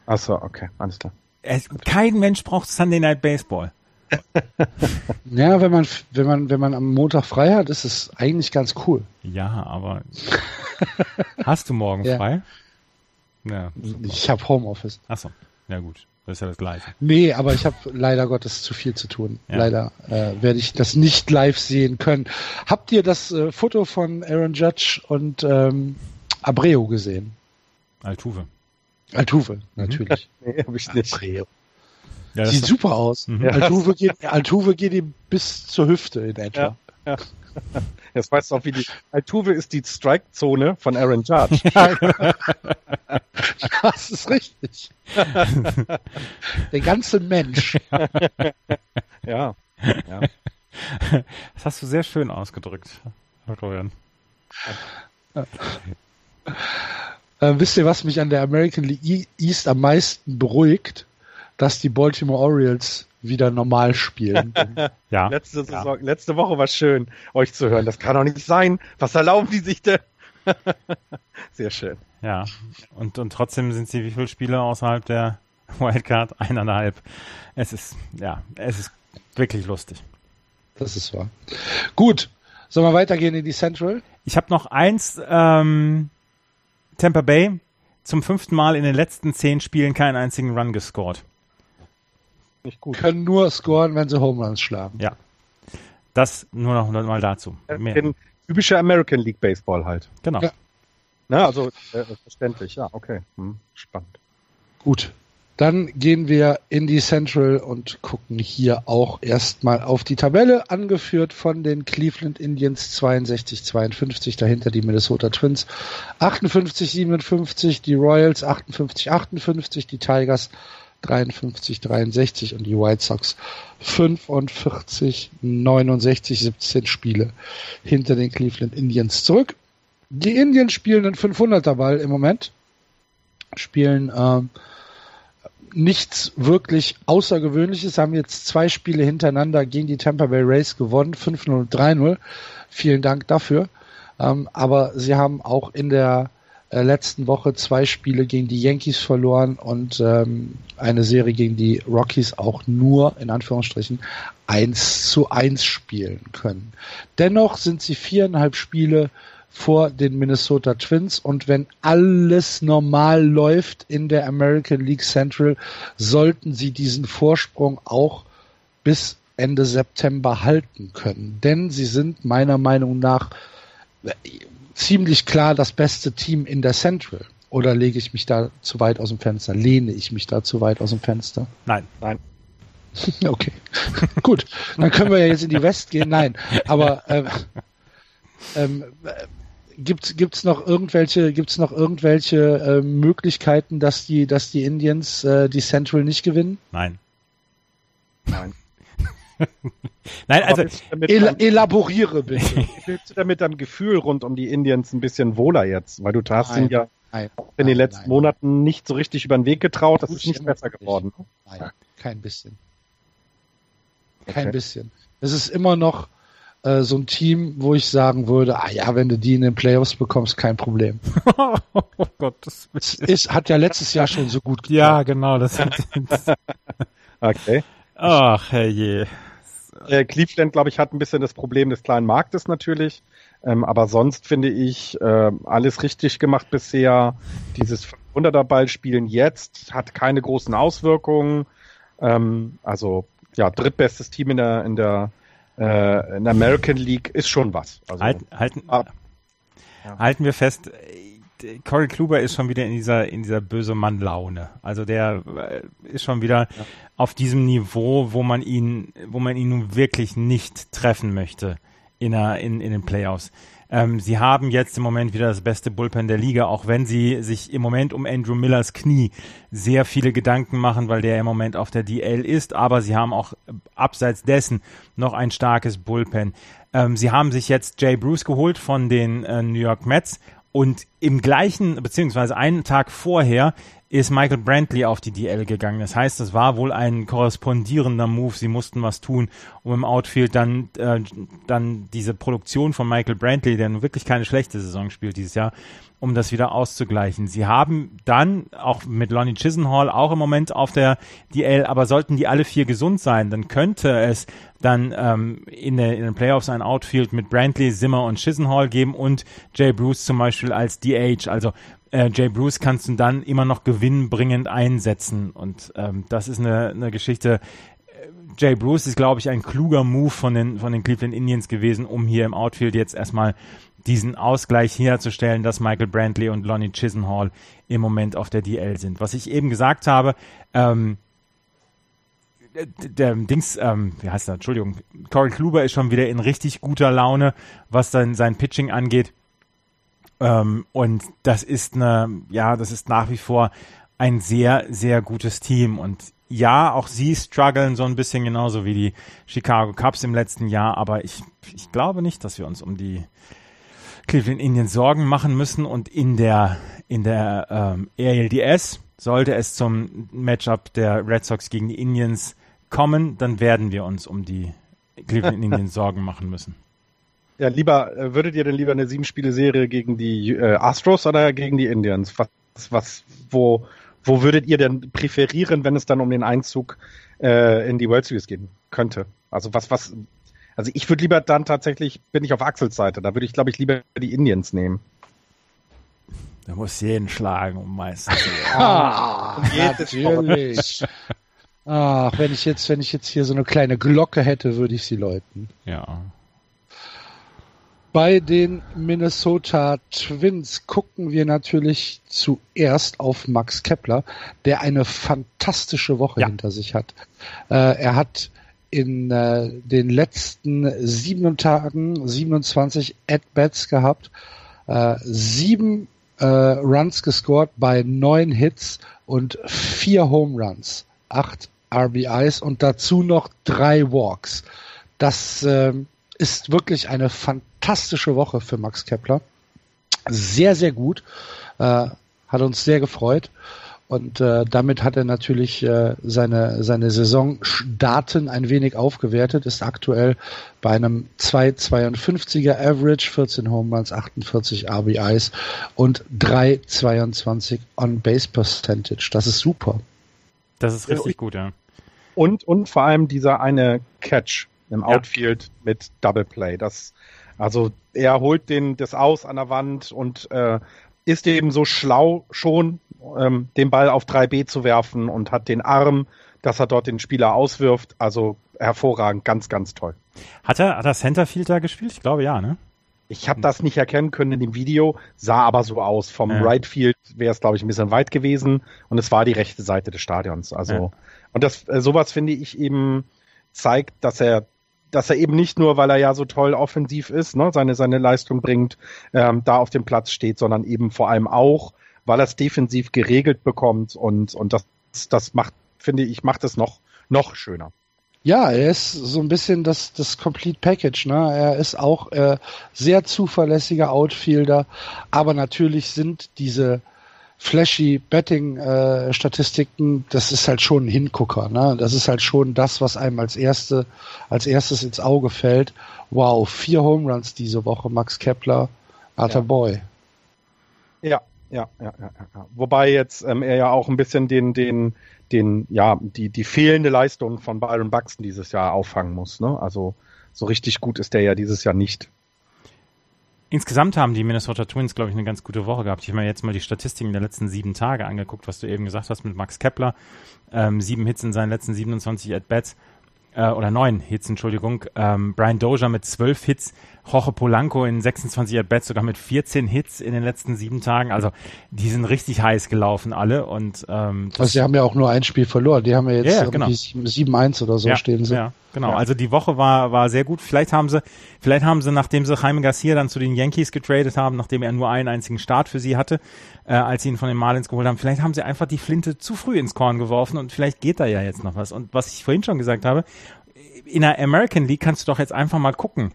Achso, okay, alles klar. Es, kein Mensch braucht Sunday Night Baseball. ja, wenn man, wenn man, wenn man am Montag frei hat, ist es eigentlich ganz cool. Ja, aber hast du morgen ja. frei? Ja, ich habe Homeoffice. Achso, ja gut. Das ist ja das Gleiche. Nee, aber ich habe leider Gottes zu viel zu tun. Ja. Leider äh, werde ich das nicht live sehen können. Habt ihr das äh, Foto von Aaron Judge und ähm, Abreu gesehen? Altuve. Altuve, mhm. natürlich. nee, hab ich nicht. Abreu. Ja, Sieht super aus. Mhm. Altuve, geht, Altuve geht ihm bis zur Hüfte in etwa. Ja, ja. Jetzt weißt du auch, wie die Altuve ist die Strike-Zone von Aaron Judge. das ist richtig. Der ganze Mensch. Ja. ja. Das hast du sehr schön ausgedrückt, Florian. Äh, wisst ihr, was mich an der American League East am meisten beruhigt? Dass die Baltimore Orioles wieder normal spielen. ja. Letzte, Saison, ja. letzte Woche war schön, euch zu hören. Das kann doch nicht sein. Was erlauben die sich denn? Sehr schön. Ja. Und, und trotzdem sind sie wie viele Spiele außerhalb der Wildcard? Eineinhalb. Es ist, ja, es ist wirklich lustig. Das ist wahr. Gut. Sollen wir weitergehen in die Central? Ich habe noch eins, ähm, Tampa Bay zum fünften Mal in den letzten zehn Spielen keinen einzigen Run gescored nicht gut. Können nur scoren, wenn sie Home Runs schlagen. Ja. Das nur noch mal dazu. Mehr. Typischer American League Baseball halt. Genau. Ja. Na, also äh, verständlich, ja, okay. Hm, spannend. Gut. Dann gehen wir in die Central und gucken hier auch erstmal auf die Tabelle, angeführt von den Cleveland Indians 62-52, dahinter die Minnesota Twins 58-57, die Royals 58-58, die Tigers 53, 63 und die White Sox 45, 69, 17 Spiele hinter den Cleveland Indians zurück. Die Indians spielen einen 500er Ball im Moment, spielen äh, nichts wirklich Außergewöhnliches, haben jetzt zwei Spiele hintereinander gegen die Tampa Bay Rays gewonnen, 5-0 und 3-0. Vielen Dank dafür. Ähm, aber sie haben auch in der äh, letzten Woche zwei Spiele gegen die Yankees verloren und ähm, eine Serie gegen die Rockies auch nur in Anführungsstrichen eins zu eins spielen können. Dennoch sind sie viereinhalb Spiele vor den Minnesota Twins und wenn alles normal läuft in der American League Central, sollten sie diesen Vorsprung auch bis Ende September halten können. Denn sie sind meiner Meinung nach ziemlich klar das beste Team in der Central. Oder lege ich mich da zu weit aus dem Fenster? Lehne ich mich da zu weit aus dem Fenster? Nein. Nein. okay. Gut. Dann können wir ja jetzt in die West gehen. Nein. Aber ähm, ähm, gibt gibt's noch irgendwelche gibt's noch irgendwelche äh, Möglichkeiten, dass die dass die Indians äh, die Central nicht gewinnen? Nein. Nein. Nein, also El elaboriere bitte. Fühlst du damit deinem Gefühl rund um die Indians ein bisschen wohler jetzt? Weil du hast ihn ja nein, in den letzten nein. Monaten nicht so richtig über den Weg getraut. Das ist nicht besser geworden. Nein, kein bisschen. Kein okay. bisschen. Es ist immer noch äh, so ein Team, wo ich sagen würde, ah ja, wenn du die in den Playoffs bekommst, kein Problem. oh Gott, das ist, hat ja letztes Jahr schon so gut geklappt. Ja, genau. Das okay. Ach, herrje. Äh, Cleveland, glaube ich, hat ein bisschen das Problem des kleinen Marktes natürlich. Ähm, aber sonst finde ich äh, alles richtig gemacht bisher. Dieses 500er Ballspielen jetzt hat keine großen Auswirkungen. Ähm, also ja, drittbestes Team in der in der äh, in der American League ist schon was. Also, halt, halten, ah, ja. halten wir fest, Corey Kluber ist schon wieder in dieser in dieser böse Mann Laune. Also der äh, ist schon wieder ja. auf diesem Niveau, wo man ihn wo man ihn nun wirklich nicht treffen möchte in, einer, in, in den Playoffs. Ähm, sie haben jetzt im Moment wieder das beste Bullpen der Liga, auch wenn sie sich im Moment um Andrew Millers Knie sehr viele Gedanken machen, weil der im Moment auf der DL ist. Aber sie haben auch abseits dessen noch ein starkes Bullpen. Ähm, sie haben sich jetzt Jay Bruce geholt von den äh, New York Mets und im gleichen, beziehungsweise einen Tag vorher, ist Michael Brantley auf die DL gegangen. Das heißt, es war wohl ein korrespondierender Move. Sie mussten was tun, um im Outfield dann, äh, dann diese Produktion von Michael Brantley, der nun wirklich keine schlechte Saison spielt dieses Jahr, um das wieder auszugleichen. Sie haben dann auch mit Lonnie Chisenhall auch im Moment auf der DL, aber sollten die alle vier gesund sein, dann könnte es dann ähm, in, der, in den Playoffs ein Outfield mit Brantley, Zimmer und Chisenhall geben und Jay Bruce zum Beispiel als DH. Also äh, Jay Bruce kannst du dann immer noch gewinnbringend einsetzen und ähm, das ist eine, eine Geschichte, Jay Bruce ist, glaube ich, ein kluger Move von den, von den Cleveland Indians gewesen, um hier im Outfield jetzt erstmal diesen Ausgleich herzustellen, dass Michael Brantley und Lonnie Chisenhall im Moment auf der DL sind. Was ich eben gesagt habe, ähm, der Dings, ähm, wie heißt er, Entschuldigung, Corey Kluber ist schon wieder in richtig guter Laune, was dann sein Pitching angeht. Ähm, und das ist eine, ja, das ist nach wie vor ein sehr, sehr gutes Team. Und ja, auch sie strugglen so ein bisschen genauso wie die Chicago Cubs im letzten Jahr, aber ich, ich glaube nicht, dass wir uns um die Cleveland Indians Sorgen machen müssen und in der in der ähm, ALDS sollte es zum Matchup der Red Sox gegen die Indians kommen, dann werden wir uns um die Cleveland Indians Sorgen machen müssen. Ja, lieber äh, würdet ihr denn lieber eine sieben Spiele Serie gegen die äh, Astros oder gegen die Indians? Was was wo wo würdet ihr denn präferieren, wenn es dann um den Einzug äh, in die World Series gehen könnte? Also was was also ich würde lieber dann tatsächlich, bin ich auf Axels Seite, da würde ich, glaube ich, lieber die Indians nehmen. Du musst jeden schlagen, um meistens. ah, natürlich. Ach, wenn ich jetzt, wenn ich jetzt hier so eine kleine Glocke hätte, würde ich sie läuten. Ja. Bei den Minnesota Twins gucken wir natürlich zuerst auf Max Kepler, der eine fantastische Woche ja. hinter sich hat. Äh, er hat in äh, den letzten sieben Tagen 27 At-Bats gehabt, äh, sieben äh, Runs gescored bei neun Hits und vier Home Runs, acht RBIs und dazu noch drei Walks. Das äh, ist wirklich eine fantastische Woche für Max Kepler. Sehr, sehr gut. Äh, hat uns sehr gefreut. Und äh, damit hat er natürlich äh, seine, seine Saisondaten ein wenig aufgewertet, ist aktuell bei einem 2,52er Average, 14 Home Runs, 48 RBIs und 3,22 On-Base Percentage. Das ist super. Das ist richtig ja, gut, ja. Und, und vor allem dieser eine Catch im Outfield ja. mit Double Play. Das, also er holt den das aus an der Wand und äh, ist eben so schlau schon, ähm, den Ball auf 3B zu werfen und hat den Arm, dass er dort den Spieler auswirft. Also hervorragend, ganz, ganz toll. Hat er, hat er Centerfield da gespielt? Ich glaube ja, ne? Ich habe das nicht erkennen können in dem Video, sah aber so aus. Vom ja. Right Field wäre es, glaube ich, ein bisschen weit gewesen und es war die rechte Seite des Stadions. Also ja. und das äh, sowas finde ich eben zeigt, dass er dass er eben nicht nur, weil er ja so toll offensiv ist, ne, seine seine Leistung bringt, ähm, da auf dem Platz steht, sondern eben vor allem auch, weil er es defensiv geregelt bekommt und, und das, das macht, finde ich, macht es noch, noch schöner. Ja, er ist so ein bisschen das, das Complete Package. Ne? Er ist auch äh, sehr zuverlässiger Outfielder, aber natürlich sind diese flashy Betting-Statistiken, äh, das ist halt schon ein Hingucker. Ne? Das ist halt schon das, was einem als erste, als erstes ins Auge fällt. Wow, vier Home Runs diese Woche, Max Kepler, Arthur ja. Boy. Ja, ja, ja, ja, ja. Wobei jetzt ähm, er ja auch ein bisschen den, den, den, ja, die, die fehlende Leistung von Byron Buxton dieses Jahr auffangen muss. Ne? Also so richtig gut ist der ja dieses Jahr nicht. Insgesamt haben die Minnesota Twins, glaube ich, eine ganz gute Woche gehabt. Ich habe mir jetzt mal die Statistiken der letzten sieben Tage angeguckt, was du eben gesagt hast mit Max Kepler. Ähm, sieben Hits in seinen letzten 27 At-Bats. äh, oder neun Hits, Entschuldigung. Ähm, Brian Dozier mit zwölf Hits, Jorge Polanco in 26 At-Bats sogar mit 14 Hits in den letzten sieben Tagen. Also die sind richtig heiß gelaufen alle und ähm, also sie haben ja auch nur ein Spiel verloren. Die haben ja jetzt ja, genau. 7-1 oder so ja, stehen sie. Ja, genau. Ja. Also die Woche war war sehr gut. Vielleicht haben sie vielleicht haben sie nachdem sie Jaime Garcia dann zu den Yankees getradet haben, nachdem er nur einen einzigen Start für sie hatte, äh, als sie ihn von den Marlins geholt haben, vielleicht haben sie einfach die Flinte zu früh ins Korn geworfen und vielleicht geht da ja jetzt noch was. Und was ich vorhin schon gesagt habe, in der American League kannst du doch jetzt einfach mal gucken.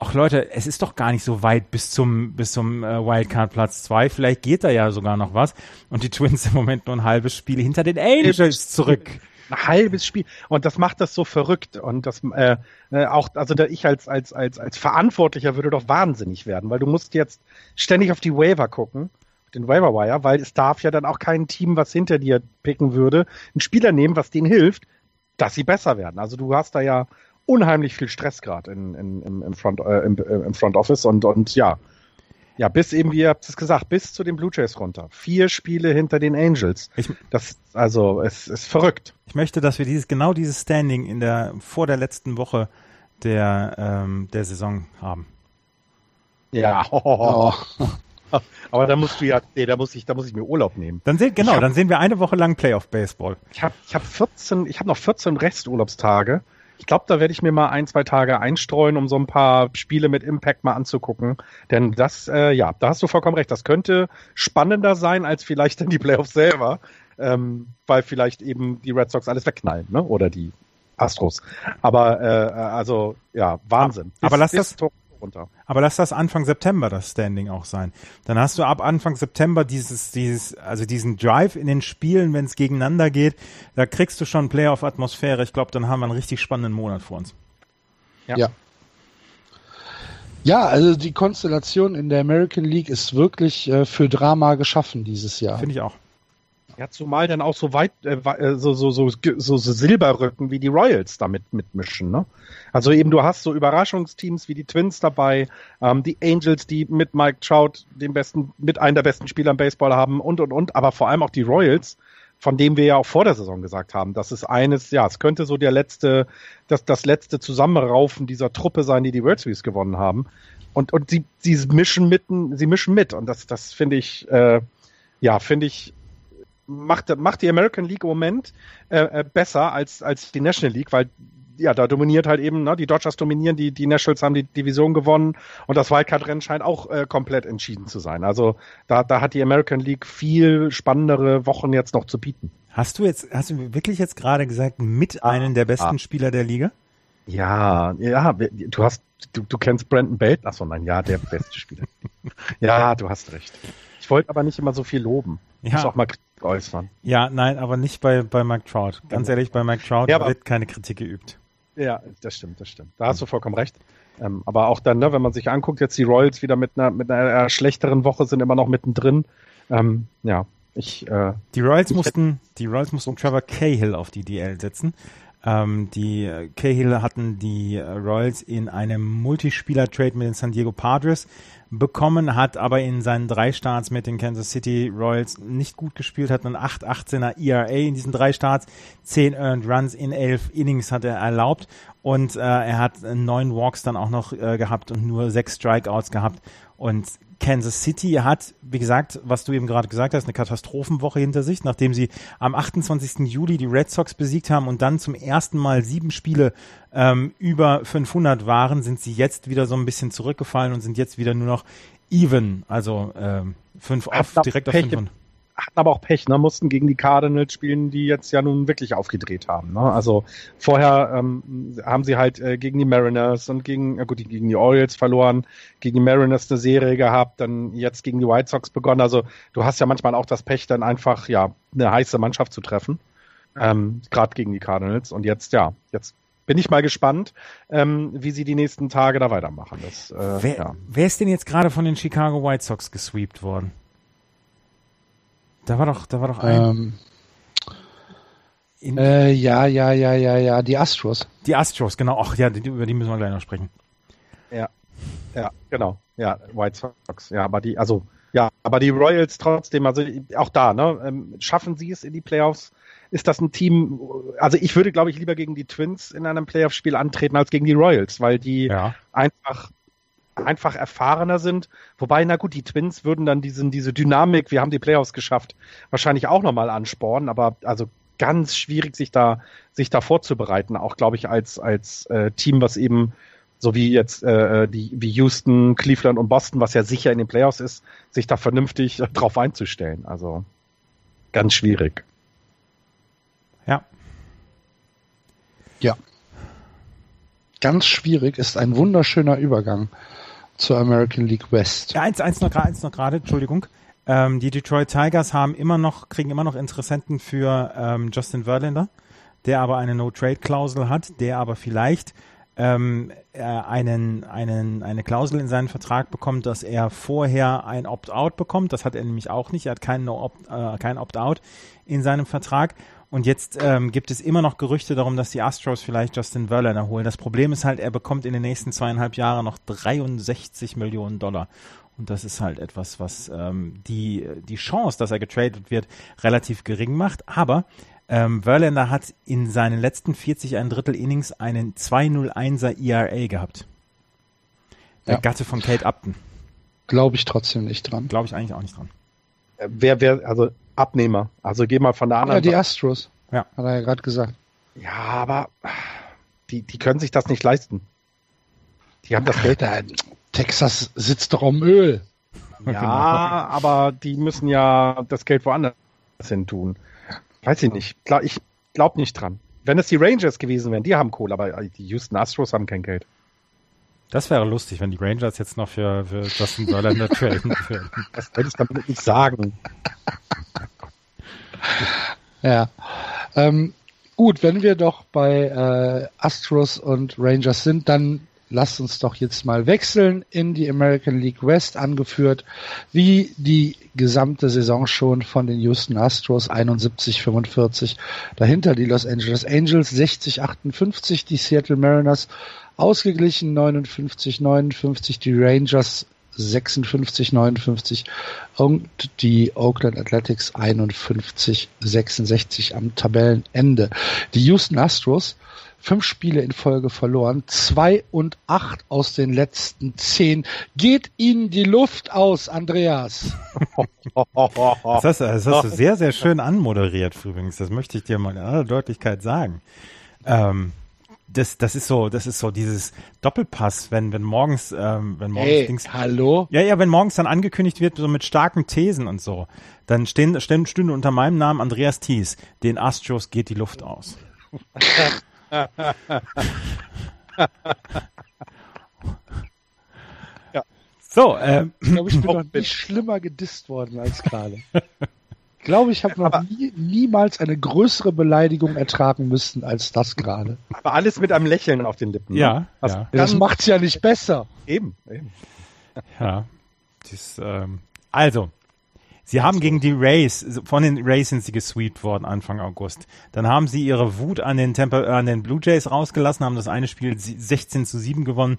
Ach Leute, es ist doch gar nicht so weit bis zum bis zum äh, Wildcard Platz zwei. Vielleicht geht da ja sogar noch was. Und die Twins im Moment nur ein halbes Spiel hinter den Angels zurück. Ein halbes Spiel und das macht das so verrückt und das äh, äh, auch also da ich als als als als Verantwortlicher würde doch wahnsinnig werden, weil du musst jetzt ständig auf die Waiver gucken den Waiver Wire, weil es darf ja dann auch kein Team, was hinter dir picken würde, einen Spieler nehmen, was denen hilft, dass sie besser werden. Also du hast da ja unheimlich viel Stress gerade in, in, im, im, Front, äh, im, äh, im Front Office und, und ja. Ja, bis eben, wie ihr habt es gesagt, bis zu den Blue Jays runter. Vier Spiele hinter den Angels. Ich, das, also, es ist verrückt. Ich möchte, dass wir dieses, genau dieses Standing in der, vor der letzten Woche der, ähm, der Saison haben. Ja. Oh. Aber da musst du ja, nee, da muss ich, da muss ich mir Urlaub nehmen. Dann sehen, genau, hab, dann sehen wir eine Woche lang Playoff Baseball. Ich habe, ich habe 14, ich habe noch 14 Resturlaubstage. Ich glaube, da werde ich mir mal ein, zwei Tage einstreuen, um so ein paar Spiele mit Impact mal anzugucken. Denn das, äh, ja, da hast du vollkommen recht. Das könnte spannender sein als vielleicht dann die Playoffs selber, ähm, weil vielleicht eben die Red Sox alles wegknallen, ne? Oder die Astros. Aber äh, also ja, Wahnsinn. Aber bis, lass das runter. Aber lass das Anfang September das Standing auch sein. Dann hast du ab Anfang September dieses, dieses, also diesen Drive in den Spielen, wenn es gegeneinander geht, da kriegst du schon Playoff-Atmosphäre. Ich glaube, dann haben wir einen richtig spannenden Monat vor uns. Ja. ja. Ja, also die Konstellation in der American League ist wirklich äh, für Drama geschaffen dieses Jahr. Finde ich auch. Ja, zumal dann auch so weit, äh, äh, so, so, so, so, so Silberrücken wie die Royals damit mitmischen, ne? Also eben du hast so Überraschungsteams wie die Twins dabei, ähm, die Angels, die mit Mike Trout den besten, mit einem der besten Spieler im Baseball haben und und und, aber vor allem auch die Royals, von dem wir ja auch vor der Saison gesagt haben, das ist eines, ja, es könnte so der letzte, das, das letzte Zusammenraufen dieser Truppe sein, die die World Series gewonnen haben. Und, und sie, sie mischen mitten, sie mischen mit. Und das, das finde ich, äh, ja, finde ich macht, macht die American League im Moment äh, äh, besser als, als die National League, weil ja, da dominiert halt eben, ne, die Dodgers dominieren, die, die Nationals haben die Division gewonnen und das Wildcard-Rennen scheint auch äh, komplett entschieden zu sein. Also da, da hat die American League viel spannendere Wochen jetzt noch zu bieten. Hast du jetzt, hast du wirklich jetzt gerade gesagt, mit ah, einem der besten ah. Spieler der Liga? Ja, ja, du hast, du, du kennst Brandon Belt? Achso, nein, ja, der beste Spieler. ja, du hast recht. Ich wollte aber nicht immer so viel loben. Ja. Muss auch mal Kritik äußern. Ja, nein, aber nicht bei, bei Mike Trout. Ganz ehrlich, bei Mike Trout ja, wird keine Kritik geübt. Ja, das stimmt, das stimmt. Da hast du vollkommen recht. Ähm, aber auch dann, ne, wenn man sich anguckt, jetzt die Royals wieder mit einer, mit einer schlechteren Woche sind immer noch mittendrin. Ähm, ja, ich. Äh, die Royals mussten, die Royals mussten Trevor Cahill auf die DL setzen. Ähm, die äh, Cahill hatten die äh, Royals in einem Multispieler-Trade mit den San Diego Padres bekommen, hat aber in seinen drei Starts mit den Kansas City Royals nicht gut gespielt, hat einen 8-18er ERA in diesen drei Starts, 10 Earned Runs in 11 Innings hat er erlaubt und äh, er hat neun Walks dann auch noch äh, gehabt und nur sechs Strikeouts gehabt und Kansas City hat, wie gesagt, was du eben gerade gesagt hast, eine Katastrophenwoche hinter sich, nachdem sie am 28. Juli die Red Sox besiegt haben und dann zum ersten Mal sieben Spiele ähm, über 500 waren, sind sie jetzt wieder so ein bisschen zurückgefallen und sind jetzt wieder nur noch even, also ähm, fünf auf, direkt auf 500 hatten aber auch Pech, ne? mussten gegen die Cardinals spielen, die jetzt ja nun wirklich aufgedreht haben. Ne? Also vorher ähm, haben sie halt äh, gegen die Mariners und gegen, äh, gut, gegen die Orioles verloren, gegen die Mariners eine Serie gehabt, dann jetzt gegen die White Sox begonnen. Also du hast ja manchmal auch das Pech, dann einfach ja eine heiße Mannschaft zu treffen. Ähm, Gerade gegen die Cardinals. Und jetzt, ja, jetzt bin ich mal gespannt, ähm, wie sie die nächsten Tage da weitermachen. Das, äh, wer, ja. wer ist denn jetzt gerade von den Chicago White Sox gesweept worden? Da war doch, da war doch ein. Ähm, äh, ja, ja, ja, ja, ja, die Astros. Die Astros, genau. Ach ja, die, über die müssen wir gleich noch sprechen. Ja, ja, genau. Ja, White Sox. Ja, aber die, also, ja, aber die Royals trotzdem, also auch da, ne, ähm, schaffen sie es in die Playoffs. ist das ein Team, also ich würde, glaube ich, lieber gegen die Twins in einem Playoff-Spiel antreten als gegen die Royals, weil die ja. einfach einfach erfahrener sind. Wobei, na gut, die Twins würden dann diesen, diese Dynamik, wir haben die Playoffs geschafft, wahrscheinlich auch nochmal anspornen, aber also ganz schwierig, sich da, sich da vorzubereiten, auch glaube ich, als, als äh, Team, was eben so wie jetzt äh, die wie Houston, Cleveland und Boston, was ja sicher in den Playoffs ist, sich da vernünftig äh, drauf einzustellen. Also ganz schwierig. Ja. Ja. Ganz schwierig ist ein wunderschöner Übergang zur American League West. Ja, eins, eins noch eins noch gerade, Entschuldigung. Ähm, die Detroit Tigers haben immer noch, kriegen immer noch Interessenten für ähm, Justin Verlander, der aber eine No-Trade-Klausel hat, der aber vielleicht ähm, äh, einen, einen, eine Klausel in seinen Vertrag bekommt, dass er vorher ein Opt-out bekommt. Das hat er nämlich auch nicht. Er hat keinen no Opt, äh, kein Opt-out in seinem Vertrag. Und jetzt ähm, gibt es immer noch Gerüchte darum, dass die Astros vielleicht Justin Verlander holen. Das Problem ist halt, er bekommt in den nächsten zweieinhalb Jahren noch 63 Millionen Dollar. Und das ist halt etwas, was ähm, die, die Chance, dass er getradet wird, relativ gering macht. Aber ähm, Verlander hat in seinen letzten 40 ein Drittel Innings einen 201er ERA gehabt. Der ja. Gatte von Kate Upton. Glaube ich trotzdem nicht dran. Glaube ich eigentlich auch nicht dran. Äh, wer, wer, also Abnehmer. Also geh mal von der anderen. Ja, die Astros. Ja. Hat er ja gerade gesagt. Ja, aber die, die können sich das nicht leisten. Die haben das Geld. Da, Texas sitzt doch um Öl. Ja, aber die müssen ja das Geld woanders hin tun. Weiß ich nicht. Ich glaube nicht dran. Wenn es die Rangers gewesen wären, die haben Kohle, aber die Houston Astros haben kein Geld. Das wäre lustig, wenn die Rangers jetzt noch für, für Justin Verlander traden würden. Das werde ich damit nicht sagen. ja. Ähm, gut, wenn wir doch bei äh, Astros und Rangers sind, dann lasst uns doch jetzt mal wechseln in die American League West, angeführt wie die gesamte Saison schon von den Houston Astros 71-45. Dahinter die Los Angeles Angels 60-58, die Seattle Mariners ausgeglichen 59-59, die Rangers 56, 59 und die Oakland Athletics 51, 66 am Tabellenende. Die Houston Astros fünf Spiele in Folge verloren, zwei und acht aus den letzten zehn. Geht Ihnen die Luft aus, Andreas? das, hast, das hast du sehr, sehr schön anmoderiert, übrigens. Das möchte ich dir mal in aller Deutlichkeit sagen. Ähm, das, das ist so, das ist so dieses Doppelpass, wenn, wenn morgens, ähm, wenn morgens hey, Dings, hallo? Ja, ja, wenn morgens dann angekündigt wird, so mit starken Thesen und so, dann stehen, stehen, stünde unter meinem Namen Andreas Thies, den Astros geht die Luft aus. ja. So, ähm, ich glaube, ich bin noch nicht schlimmer gedisst worden als gerade. Ich glaube, ich habe noch nie, niemals eine größere Beleidigung ertragen müssen als das gerade. Aber alles mit einem Lächeln auf den Lippen. Ne? Ja, das, ja. das macht's ja nicht besser. Eben, eben. Ja. Dies, ähm, also, Sie haben gegen die Rays, von den Rays sind sie gesweept worden Anfang August. Dann haben sie ihre Wut an den, Temper, an den Blue Jays rausgelassen, haben das eine Spiel 16 zu 7 gewonnen.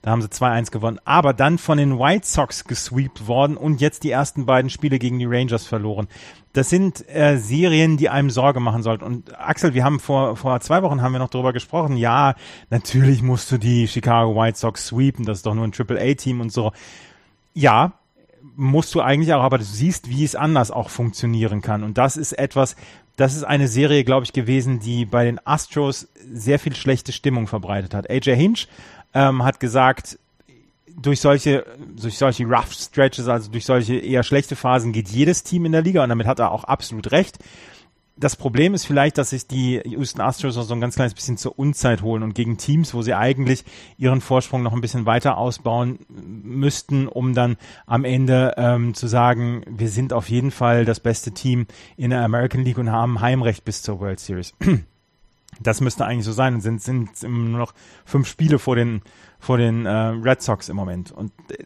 Da haben sie 2-1 gewonnen. Aber dann von den White Sox gesweept worden und jetzt die ersten beiden Spiele gegen die Rangers verloren. Das sind äh, Serien, die einem Sorge machen sollten. Und Axel, wir haben vor, vor zwei Wochen haben wir noch darüber gesprochen. Ja, natürlich musst du die Chicago White Sox sweepen. Das ist doch nur ein Triple-A-Team und so. Ja, musst du eigentlich auch, aber du siehst, wie es anders auch funktionieren kann. Und das ist etwas, das ist eine Serie, glaube ich, gewesen, die bei den Astros sehr viel schlechte Stimmung verbreitet hat. AJ Hinch ähm, hat gesagt, durch solche, durch solche Rough Stretches, also durch solche eher schlechte Phasen geht jedes Team in der Liga und damit hat er auch absolut recht das Problem ist vielleicht, dass sich die Houston Astros so ein ganz kleines bisschen zur Unzeit holen und gegen Teams, wo sie eigentlich ihren Vorsprung noch ein bisschen weiter ausbauen müssten, um dann am Ende ähm, zu sagen, wir sind auf jeden Fall das beste Team in der American League und haben Heimrecht bis zur World Series. Das müsste eigentlich so sein und sind, sind nur noch fünf Spiele vor den, vor den äh, Red Sox im Moment. Und äh,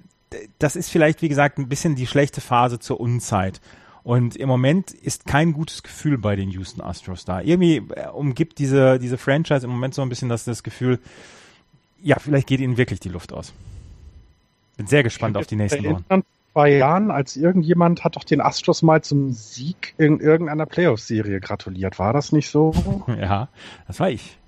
das ist vielleicht, wie gesagt, ein bisschen die schlechte Phase zur Unzeit. Und im Moment ist kein gutes Gefühl bei den Houston Astros da. Irgendwie äh, umgibt diese, diese Franchise im Moment so ein bisschen das, das Gefühl, ja, vielleicht geht ihnen wirklich die Luft aus. Bin sehr gespannt auf die nächsten Wochen. zwei Jahren, als irgendjemand hat doch den Astros mal zum Sieg in irgendeiner Playoff-Serie gratuliert. War das nicht so? Ja, das war ich.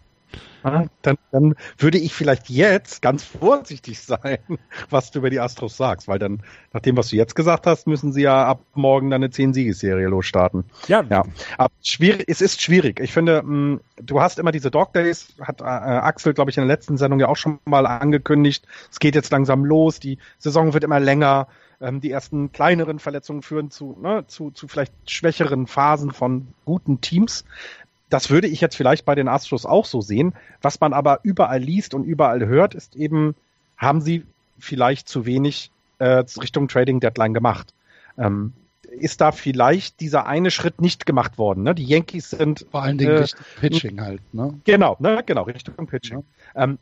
Dann, dann würde ich vielleicht jetzt ganz vorsichtig sein, was du über die Astros sagst, weil dann, nach dem, was du jetzt gesagt hast, müssen sie ja ab morgen dann eine 10-Siegesserie losstarten. Ja, Ja, aber schwierig, es ist schwierig. Ich finde, mh, du hast immer diese Dog Days, hat äh, Axel, glaube ich, in der letzten Sendung ja auch schon mal angekündigt. Es geht jetzt langsam los, die Saison wird immer länger. Ähm, die ersten kleineren Verletzungen führen zu, ne, zu, zu vielleicht schwächeren Phasen von guten Teams. Das würde ich jetzt vielleicht bei den Astros auch so sehen. Was man aber überall liest und überall hört, ist eben, haben sie vielleicht zu wenig äh, Richtung Trading Deadline gemacht. Ähm, ist da vielleicht dieser eine Schritt nicht gemacht worden. Ne? Die Yankees sind Vor allen Dingen Äh, Richtung Pitching halt, ne? Genau, ne, genau, Richtung Pitching. Ähm,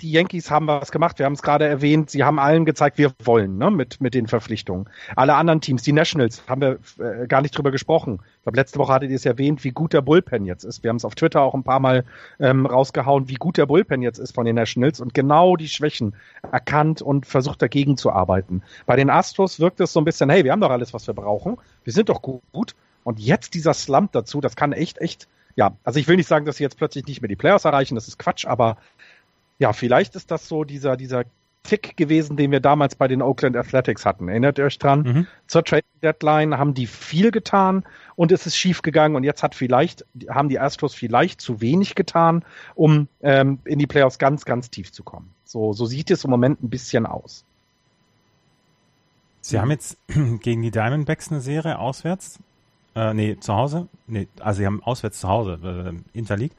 die Yankees haben was gemacht, wir haben es gerade erwähnt, sie haben allen gezeigt, wir wollen, ne, mit, mit den Verpflichtungen. Alle anderen Teams, die Nationals, haben wir äh, gar nicht drüber gesprochen. Ich glaube, letzte Woche hattet ihr es erwähnt, wie gut der Bullpen jetzt ist. Wir haben es auf Twitter auch ein paar Mal ähm, rausgehauen, wie gut der Bullpen jetzt ist von den Nationals und genau die Schwächen erkannt und versucht dagegen zu arbeiten. Bei den Astros wirkt es so ein bisschen, hey, wir haben doch alles, was wir brauchen, wir sind doch gut. Und jetzt dieser Slump dazu, das kann echt, echt, ja, also ich will nicht sagen, dass sie jetzt plötzlich nicht mehr die Playoffs erreichen, das ist Quatsch, aber ja, vielleicht ist das so dieser, dieser Tick gewesen, den wir damals bei den Oakland Athletics hatten. Erinnert ihr euch dran? Mhm. Zur Trade Deadline haben die viel getan und es ist schief gegangen und jetzt hat vielleicht, haben die Astros vielleicht zu wenig getan, um ähm, in die Playoffs ganz, ganz tief zu kommen. So, so sieht es im Moment ein bisschen aus. Sie haben jetzt gegen die Diamondbacks eine Serie auswärts. Äh, nee, zu Hause. Nee, also sie haben auswärts zu Hause, äh, Interleague.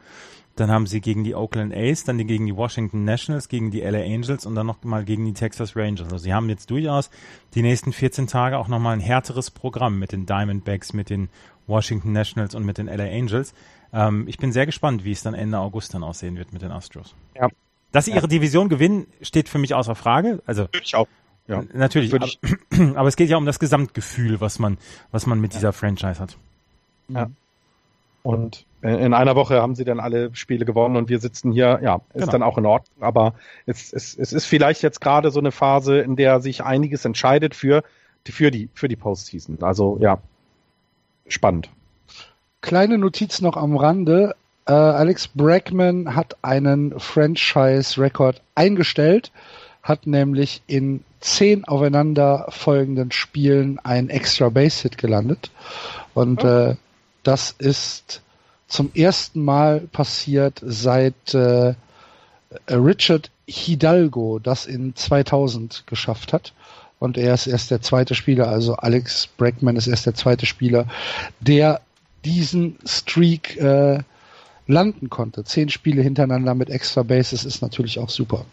Dann haben sie gegen die Oakland A's, dann die gegen die Washington Nationals, gegen die LA Angels und dann noch mal gegen die Texas Rangers. Also sie haben jetzt durchaus die nächsten 14 Tage auch noch mal ein härteres Programm mit den Diamondbacks, mit den Washington Nationals und mit den LA Angels. Ähm, ich bin sehr gespannt, wie es dann Ende August dann aussehen wird mit den Astros. Ja. Dass sie ihre Division gewinnen, steht für mich außer Frage. Also Würde ich auch. Ja. Natürlich, aber, aber es geht ja um das Gesamtgefühl, was man, was man mit dieser Franchise hat. Ja. Und in einer Woche haben sie dann alle Spiele gewonnen und wir sitzen hier, ja, ist Genau. dann auch in Ordnung. Aber es, es, es ist vielleicht jetzt gerade so eine Phase, in der sich einiges entscheidet für, für die, für die Postseason. Also ja, spannend. Kleine Notiz noch am Rande. Äh, Alex Bregman hat einen Franchise-Rekord eingestellt, hat nämlich in zehn aufeinanderfolgenden Spielen ein Extra Base Hit gelandet. Und äh, das ist zum ersten Mal passiert seit äh, Richard Hidalgo das in 2000 geschafft hat. Und er ist erst der zweite Spieler, also Alex Bregman ist erst der zweite Spieler, der diesen Streak äh, landen konnte. Zehn Spiele hintereinander mit Extra Bases ist natürlich auch super.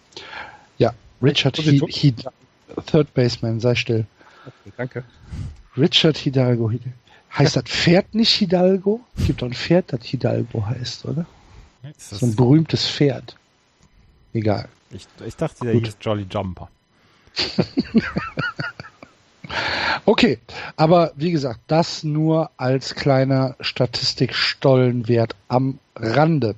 Ja, Richard Hi Position? Hi Third Baseman, sei still. Okay, danke. Richard Hidalgo. Hid- Heißt das Pferd nicht Hidalgo? Es gibt doch ein Pferd, das Hidalgo heißt, oder? Ist das, So ein berühmtes Pferd. Egal. ich, ich dachte, der Gut. hieß Jolly Jumper. Okay, aber wie gesagt, das nur als kleiner Statistikstollenwert am Rande.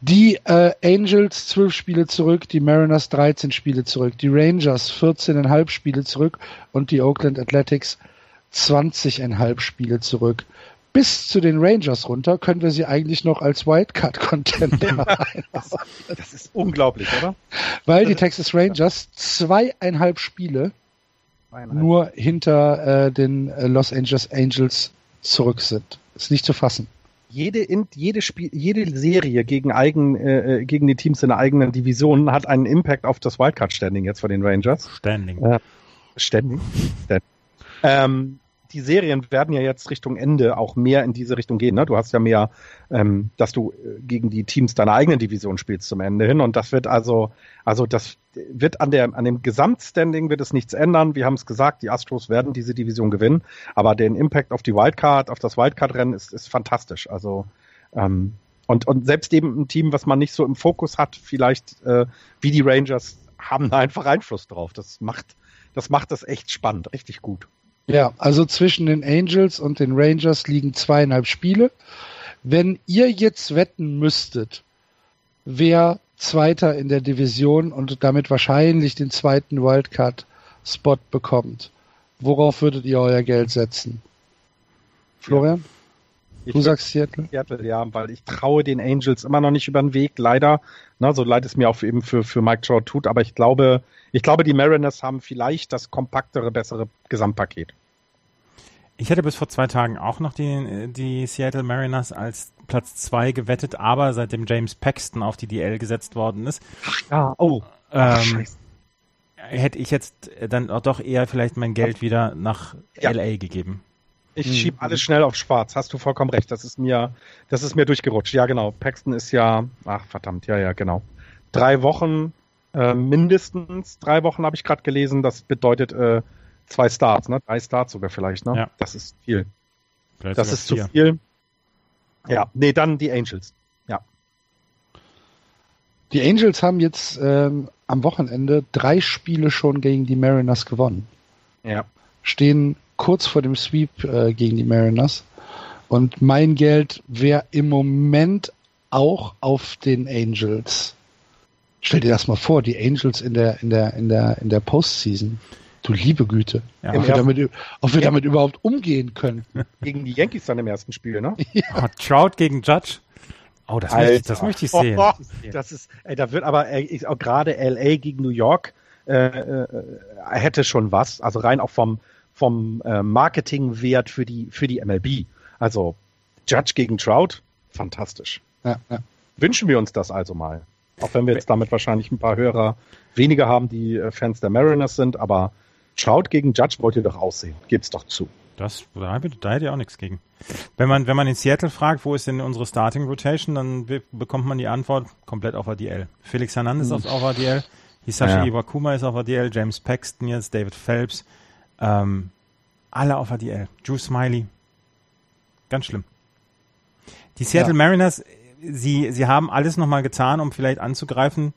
Die äh, Angels 12 Spiele zurück, die Mariners 13 Spiele zurück, die Rangers 14,5 Spiele zurück und die Oakland Athletics 20,5 Spiele zurück. Bis zu den Rangers runter können wir sie eigentlich noch als Wildcard-Contender Das ist unglaublich, oder? weil die Texas Rangers zweieinhalb Spiele nur hinter äh, den äh, Los Angeles Angels zurück sind. Ist nicht zu fassen. jede, in, jede, Spiel, jede Serie gegen, eigen, äh, äh, gegen die Teams in der eigenen Division hat einen Impact auf das Wildcard-Standing jetzt von den Rangers. Standing. Ja. Ständig. Ständig. Ähm, die Serien werden ja jetzt Richtung Ende auch mehr in diese Richtung gehen. Ne? Du hast ja mehr, ähm, dass du äh, gegen die Teams deiner eigenen Division spielst zum Ende hin. Und das wird also, also das wird an der, an dem Gesamtstanding wird es nichts ändern. Wir haben es gesagt, die Astros werden diese Division gewinnen. Aber den Impact auf die Wildcard, auf das Wildcard-Rennen ist, ist fantastisch. Also, ähm, und, und selbst eben ein Team, was man nicht so im Fokus hat, vielleicht äh, wie die Rangers, haben da einfach Einfluss drauf. Das macht, das macht das echt spannend, richtig gut. Ja, also zwischen den Angels und den Rangers liegen zweieinhalb Spiele. Wenn ihr jetzt wetten müsstet, wer Zweiter in der Division und damit wahrscheinlich den zweiten Wildcard-Spot bekommt, Worauf würdet ihr euer Geld setzen? Florian? Ich du sagst Seattle? Seattle, ja, weil ich traue den Angels immer noch nicht über den Weg, leider. Na, so leid es mir auch eben für, für Mike Trout tut, aber ich glaube, ich glaube, die Mariners haben vielleicht das kompaktere, bessere Gesamtpaket. Ich hätte bis vor zwei Tagen auch noch die, die Seattle Mariners als Platz zwei gewettet, aber seitdem James Paxton auf die DL gesetzt worden ist, Ja, oh. Ach, ähm, hätte ich jetzt dann auch doch eher vielleicht mein Geld wieder nach Ja. LA gegeben. Ich Mhm. schieb alles schnell auf schwarz. Hast du vollkommen recht. Das ist mir, das ist mir durchgerutscht. Ja, genau. Paxton ist ja, ach verdammt, ja, ja, genau. Drei Wochen, äh, mindestens drei Wochen habe ich gerade gelesen. Das bedeutet äh, zwei Starts, ne? Drei Starts sogar vielleicht, ne? Ja. Das ist viel. Vielleicht Das ist zu vier. viel. Ja, nee, dann die Angels. Ja. Die Angels haben jetzt ähm, am Wochenende drei Spiele schon gegen die Mariners gewonnen. Ja. Stehen kurz vor dem Sweep äh, gegen die Mariners. Und mein Geld wäre im Moment auch auf den Angels. Stell dir das mal vor, die Angels in der, in der, in der, in der Postseason. Du liebe Güte. Ja. ob, wir Ja. damit, ob wir Ja. damit überhaupt umgehen können. Gegen die Yankees dann im ersten Spiel, ne? Oh, Trout gegen Judge. Oh, das, möchte ich, das möchte ich sehen. Oh, das ist, ey, da wird aber ey, ich- auch gerade LA gegen New York äh, äh, hätte schon was. Also rein auch vom vom äh, Marketingwert für die für die MLB. Also Judge gegen Trout, fantastisch. Ja, ja. Wünschen wir uns das also mal. Auch wenn wir jetzt damit wahrscheinlich ein paar Hörer weniger haben, die äh, Fans der Mariners sind, aber Trout gegen Judge wollt ihr doch aussehen. Gebt's doch zu. Das, da, hätte- da hätte ich auch nichts gegen. Wenn man, wenn man in Seattle fragt, wo ist denn unsere Starting Rotation, dann be bekommt man die Antwort komplett auf ADL. Felix Hernandez ist auf ADL, Hisashi Ja. Iwakuma ist auf ADL, James Paxton jetzt, David Phelps, ähm, alle auf ADL. Drew Smiley. Ganz schlimm. Die Seattle Ja. Mariners, sie, sie haben alles nochmal getan, um vielleicht anzugreifen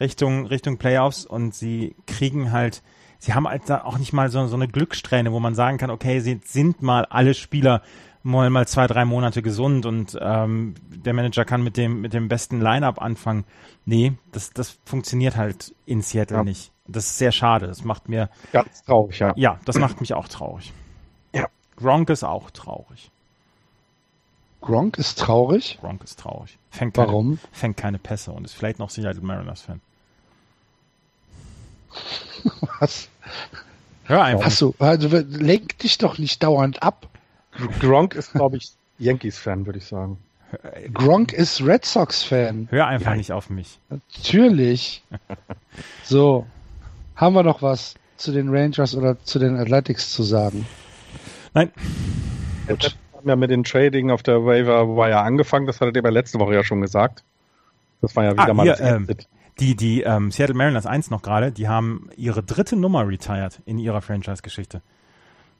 Richtung, Richtung Playoffs und sie kriegen halt, sie haben halt auch nicht mal so, so eine Glückssträhne, wo man sagen kann, okay, sie sind mal alle Spieler mal, mal zwei, drei Monate gesund und ähm, der Manager kann mit dem, mit dem besten Line-Up anfangen. Nee, das, das funktioniert halt in Seattle Ja. nicht. Das ist sehr schade. Das macht mir, Ganz traurig, ja. ja, das macht mich auch traurig. Ja. Gronk ist auch traurig. Gronk ist traurig. Gronk ist traurig. Fängt keine, Warum? Fängt keine Pässe und ist vielleicht noch Seattle Mariners-Fan. Was? Hör einfach. Hast du, also lenk dich doch nicht dauernd ab. Gronk ist, glaube ich, Yankees-Fan, würde ich sagen. Gronk ist Red Sox-Fan. Hör einfach nicht auf mich. Natürlich. So. Haben wir noch was zu den Rangers oder zu den Athletics zu sagen? Nein, Wir haben ja mit den Trading auf der Waiver Wire angefangen, das hattet ihr bei letzte Woche ja schon gesagt. Das war ja wieder Ah, mal hier, das ähm, die, die ähm, Seattle Mariners 1 noch gerade, die haben ihre dritte Nummer retired in ihrer Franchise-Geschichte.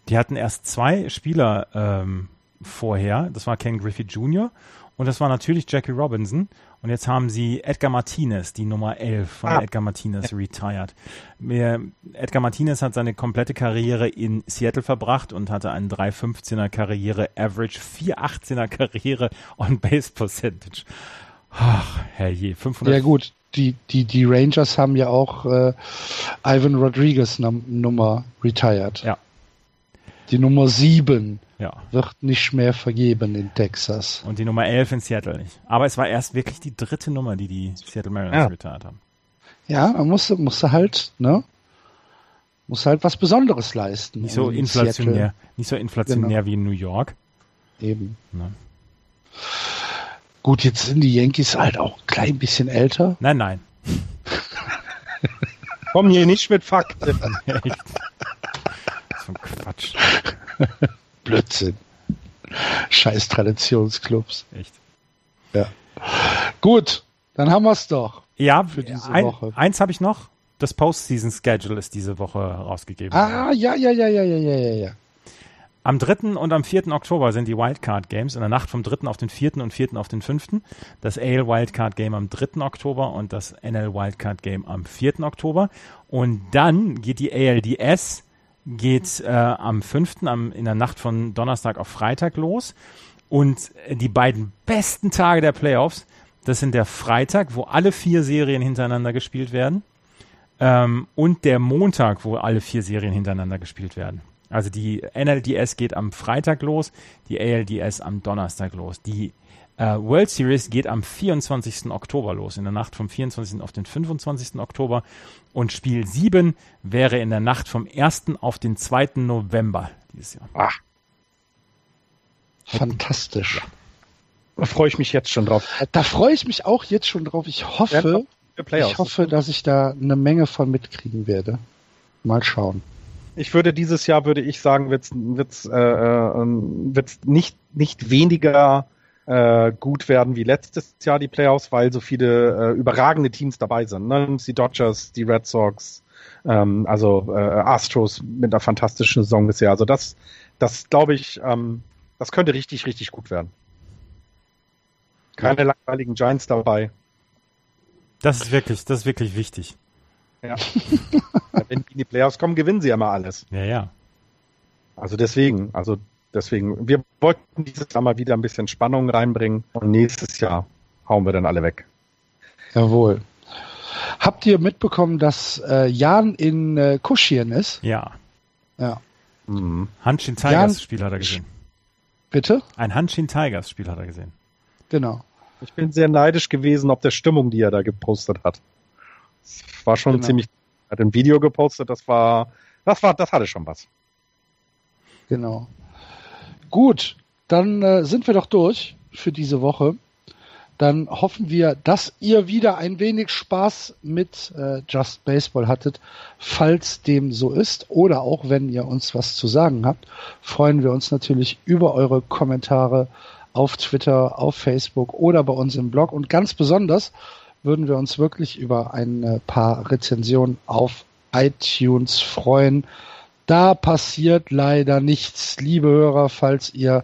Die hatten erst zwei Spieler ähm, vorher, das war Ken Griffey Jr. und das war natürlich Jackie Robinson. Und jetzt haben sie Edgar Martinez, die Nummer 11 von Ah. Edgar Martinez, retired. Edgar Martinez hat seine komplette Karriere in Seattle verbracht und hatte einen 3,15er Karriere Average, 4,18er Karriere on Base Percentage. Ach, herrje, 500. Ja gut, die, die, die Rangers haben ja auch äh, Ivan Rodriguez Num Nummer retired. Ja. Die Nummer 7 Ja. wird nicht mehr vergeben in Texas. Und die Nummer 11 in Seattle nicht. Aber es war erst wirklich die dritte Nummer, die die Seattle Mariners Ja. retired haben. Ja, man musste, musste halt, ne? Muss halt was Besonderes leisten. Nicht so in inflationär, Seattle. nicht so inflationär Genau. wie in New York. Eben. Ne? Gut, jetzt sind die Yankees halt auch ein klein bisschen älter. Nein, nein. Komm hier nicht mit Fakten. So ein Quatsch. Blödsinn. Scheiß Traditionsclubs. Echt. Gut, dann haben wir's doch. Ja, Für diese ein, Woche. eins habe ich noch. Das Postseason Schedule ist diese Woche rausgegeben. Ah, ja, ja, ja, ja, ja, ja, ja, ja. Am 3. und am 4. Oktober sind die Wildcard Games, in der Nacht vom 3. auf den 4. und 4. auf den 5. Das AL Wildcard Game am 3. Oktober und das NL Wildcard Game am 4. Oktober. Und dann geht die ALDS geht äh, am 5. Am, in der Nacht von Donnerstag auf Freitag los. Und äh, die beiden besten Tage der Playoffs, das sind der Freitag, wo alle vier Serien hintereinander gespielt werden. Ähm, und der Montag, wo alle vier Serien hintereinander gespielt werden. Also die NLDS geht am Freitag los, die ALDS am Donnerstag los. Die äh, World Series geht am 24. Oktober los, in der Nacht vom 24. auf den 25. Oktober. Und Spiel 7 wäre in der Nacht vom 1. auf den 2. November dieses Jahr. Ach, Fantastisch. da freue ich mich jetzt schon drauf. Da freue ich mich auch jetzt schon drauf. Ich hoffe, ich hoffe, dass ich da eine Menge von mitkriegen werde. Mal schauen. Ich würde dieses Jahr, würde ich sagen, wird's wird's, äh, äh, ähm, wird's nicht, nicht weniger äh, gut werden wie letztes Jahr die Playoffs, weil so viele äh, überragende Teams dabei sind. Ne? Die Dodgers, die Red Sox, ähm, also äh, Astros mit einer fantastischen Saison bisher. Also das, das glaube ich, ähm, das könnte richtig, richtig gut werden. Keine langweiligen Giants dabei. Das ist wirklich, das ist wirklich wichtig. Ja. Wenn die in die Playoffs kommen, gewinnen sie ja mal alles. Ja, ja. Also deswegen, also deswegen, wir wollten dieses Jahr mal wieder ein bisschen Spannung reinbringen und nächstes Jahr hauen wir dann alle weg. Jawohl. Habt ihr mitbekommen, dass äh, Jan in äh, Kuschien ist? Ja. Ja. Mhm. Hanshin Tigers Spiel hat er gesehen. Bitte? Ein Hanshin Tigers Spiel hat er gesehen. Genau. Ich bin sehr neidisch gewesen auf der Stimmung, die er da gepostet hat. Es war schon Genau. ziemlich, er hat ein Video gepostet, das war, das war, das hatte schon was. Genau. Gut, dann äh, sind wir doch durch für diese Woche. Dann hoffen wir, dass ihr wieder ein wenig Spaß mit äh, Just Baseball hattet. Falls dem so ist oder auch wenn ihr uns was zu sagen habt, freuen wir uns natürlich über eure Kommentare auf Twitter, auf Facebook oder bei uns im Blog. Und ganz besonders würden wir uns wirklich über ein äh, paar Rezensionen auf iTunes freuen. Da passiert leider nichts, liebe Hörer, falls ihr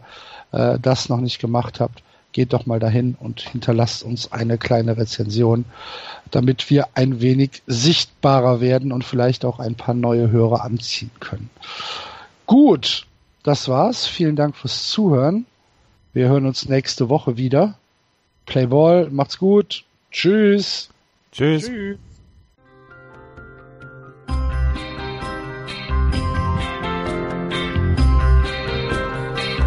äh, das noch nicht gemacht habt. Geht doch mal dahin und hinterlasst uns eine kleine Rezension, damit wir ein wenig sichtbarer werden und vielleicht auch ein paar neue Hörer anziehen können. Gut, das war's. Vielen Dank fürs Zuhören. Wir hören uns nächste Woche wieder. Playball, macht's gut. Tschüss. Tschüss.